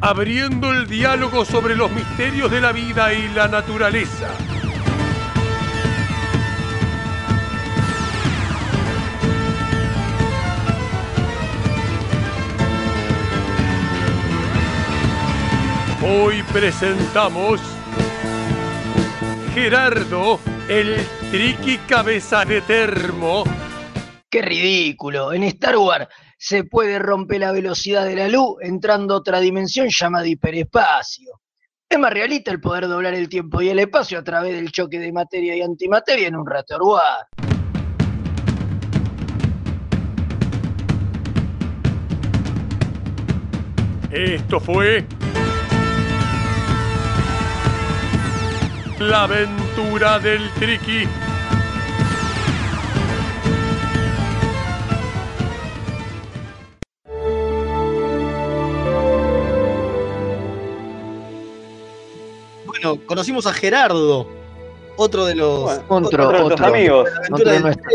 abriendo el diálogo sobre los misterios de la vida y la naturaleza. Hoy presentamos Gerardo, el triqui cabeza de termo. Qué ridículo. En Star Wars se puede romper la velocidad de la luz entrando a otra dimensión llamada hiperespacio. Es más realista el poder doblar el tiempo y el espacio a través del choque de materia y antimateria en un reactor War. Esto fue La aventura del Triki. Bueno, conocimos a Gerardo, otro de los Bueno, Otro, otro otro. amigos. de la aventura otro de nuestro-.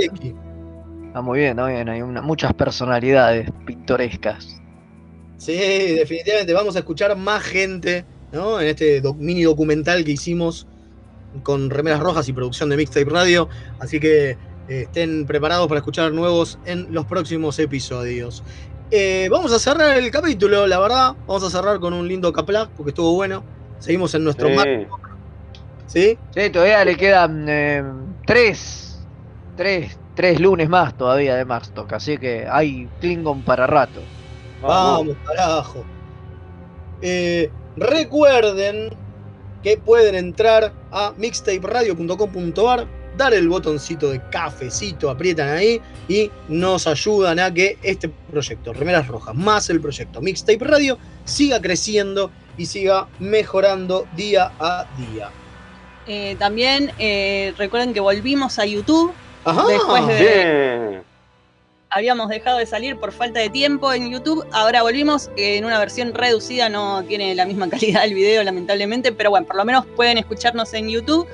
Está muy bien, está bien. Hay una- muchas personalidades pintorescas. Sí, definitivamente. Vamos a escuchar más gente, ¿no? En este doc- mini documental que hicimos con remeras rojas y producción de Mixtape Radio. Así que eh, estén preparados para escuchar nuevos en los próximos episodios. Eh, vamos a cerrar el capítulo, la verdad. Vamos a cerrar con un lindo caplac porque estuvo bueno. Seguimos en nuestro Sí. mar- ¿Sí? Sí, todavía le quedan eh, tres, tres, tres lunes más todavía de Maxstock, así que hay Klingon para rato. Vamos, carajo. Eh, recuerden que pueden entrar a mixtaperadio.com.ar, dar el botoncito de cafecito, aprietan ahí y nos ayudan a que este proyecto, Remeras Rojas, más el proyecto Mixtape Radio, siga creciendo y siga mejorando día a día. Eh, también eh, recuerden que volvimos a YouTube Ajá, después de. Bien. Habíamos dejado de salir por falta de tiempo en YouTube. Ahora volvimos eh, en una versión reducida. No tiene la misma calidad el video, lamentablemente. Pero bueno, por lo menos pueden escucharnos en YouTube.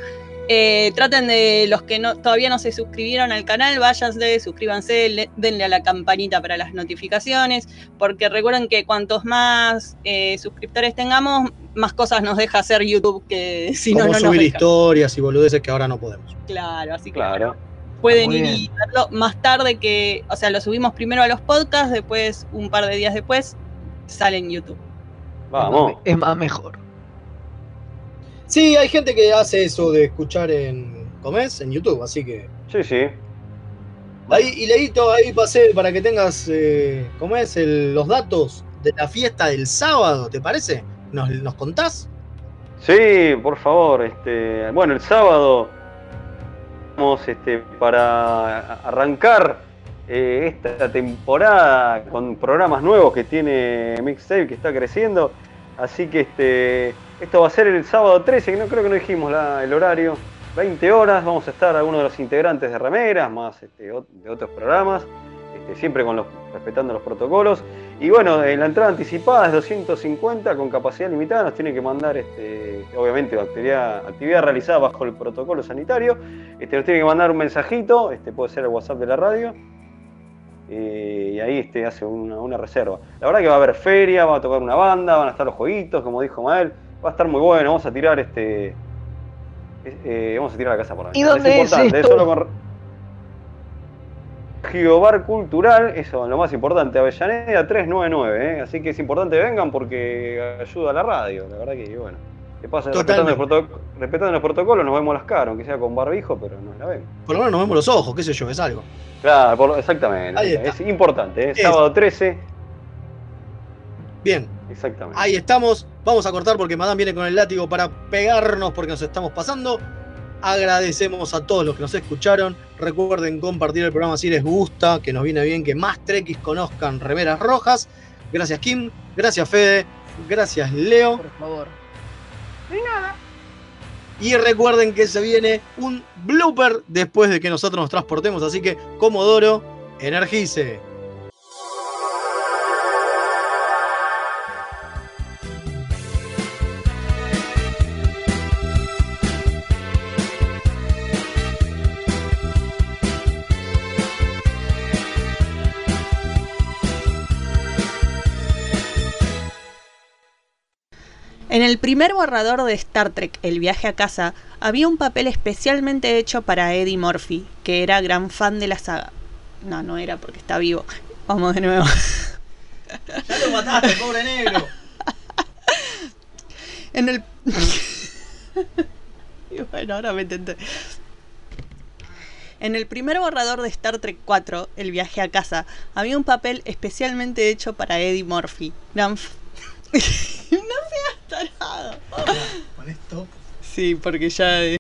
Eh, traten de los que no, todavía no se suscribieron al canal, váyanse, suscríbanse, le- denle a la campanita para las notificaciones, porque recuerden que cuantos más eh, suscriptores tengamos, más cosas nos deja hacer YouTube que si no, no nos subir deja. historias y boludeces que ahora no podemos. Claro, así que Claro. pueden ir y verlo más tarde que, o sea, lo subimos primero a los podcasts, después un par de días después sale en YouTube. Vamos. Es más mejor. Sí, hay gente que hace eso de escuchar en ¿comés? en YouTube, así que Sí, sí. Ahí, y Leito, ahí pasé para que tengas, eh, ¿cómo es? El- los datos de la fiesta del sábado, ¿te parece? ¿Nos, nos contás? Sí, por favor. Este, bueno, el sábado vamos este, para arrancar eh, esta temporada con programas nuevos que tiene Mixtape, que está creciendo. Así que este, esto va a ser el sábado 13, que no creo que no dijimos el horario. 20 horas, vamos a estar algunos de los integrantes de Remeras, más este, de otros programas, este, siempre con los, respetando los protocolos. Y bueno, eh, la entrada anticipada es 250 con capacidad limitada, nos tiene que mandar, este, obviamente, actividad, realizada bajo el protocolo sanitario. Nos tiene que mandar un mensajito, puede ser el WhatsApp de la radio, eh, y ahí hace una, una reserva. La verdad que va a haber feria, va a tocar una banda, van a estar los jueguitos, como dijo Mael, va a estar muy bueno, vamos a tirar este. eh, vamos a tirar la casa por la ¿Y dónde es importante, esto? solo con- Giobar Cultural, eso es lo más importante, Avellaneda 399, ¿eh? así que es importante que vengan porque ayuda a la radio, la verdad que bueno. Que pasa, respetando, el los protocolos, nos vemos las caras, aunque sea con barbijo, pero nos la ven. Por lo menos nos vemos los ojos, qué sé yo, es algo. Claro, por exactamente. Ahí está. Es importante, ¿eh? Es- sábado 13, Bien, exactamente. ahí estamos. Vamos a cortar porque Madame viene con el látigo para pegarnos porque nos estamos pasando. Agradecemos a todos los que nos escucharon. Recuerden compartir el programa si les gusta, que nos viene bien que más trekkies conozcan remeras rojas. Gracias Kim, gracias Fede, gracias Leo. Por favor. Y recuerden que se viene un blooper después de que nosotros nos transportemos. Así que, Comodoro, energice. En el primer borrador de Star Trek, El viaje a casa, había un papel especialmente hecho para Eddie Murphy, que era gran fan de la saga. No, no era porque está vivo. Vamos de nuevo. Ya lo mataste, pobre negro. En el. Y bueno, ahora me intenté. En el primer borrador de Star Trek 4, El viaje a casa, había un papel especialmente hecho para Eddie Murphy. Gran no seas tarado. Con esto. Sí, porque ya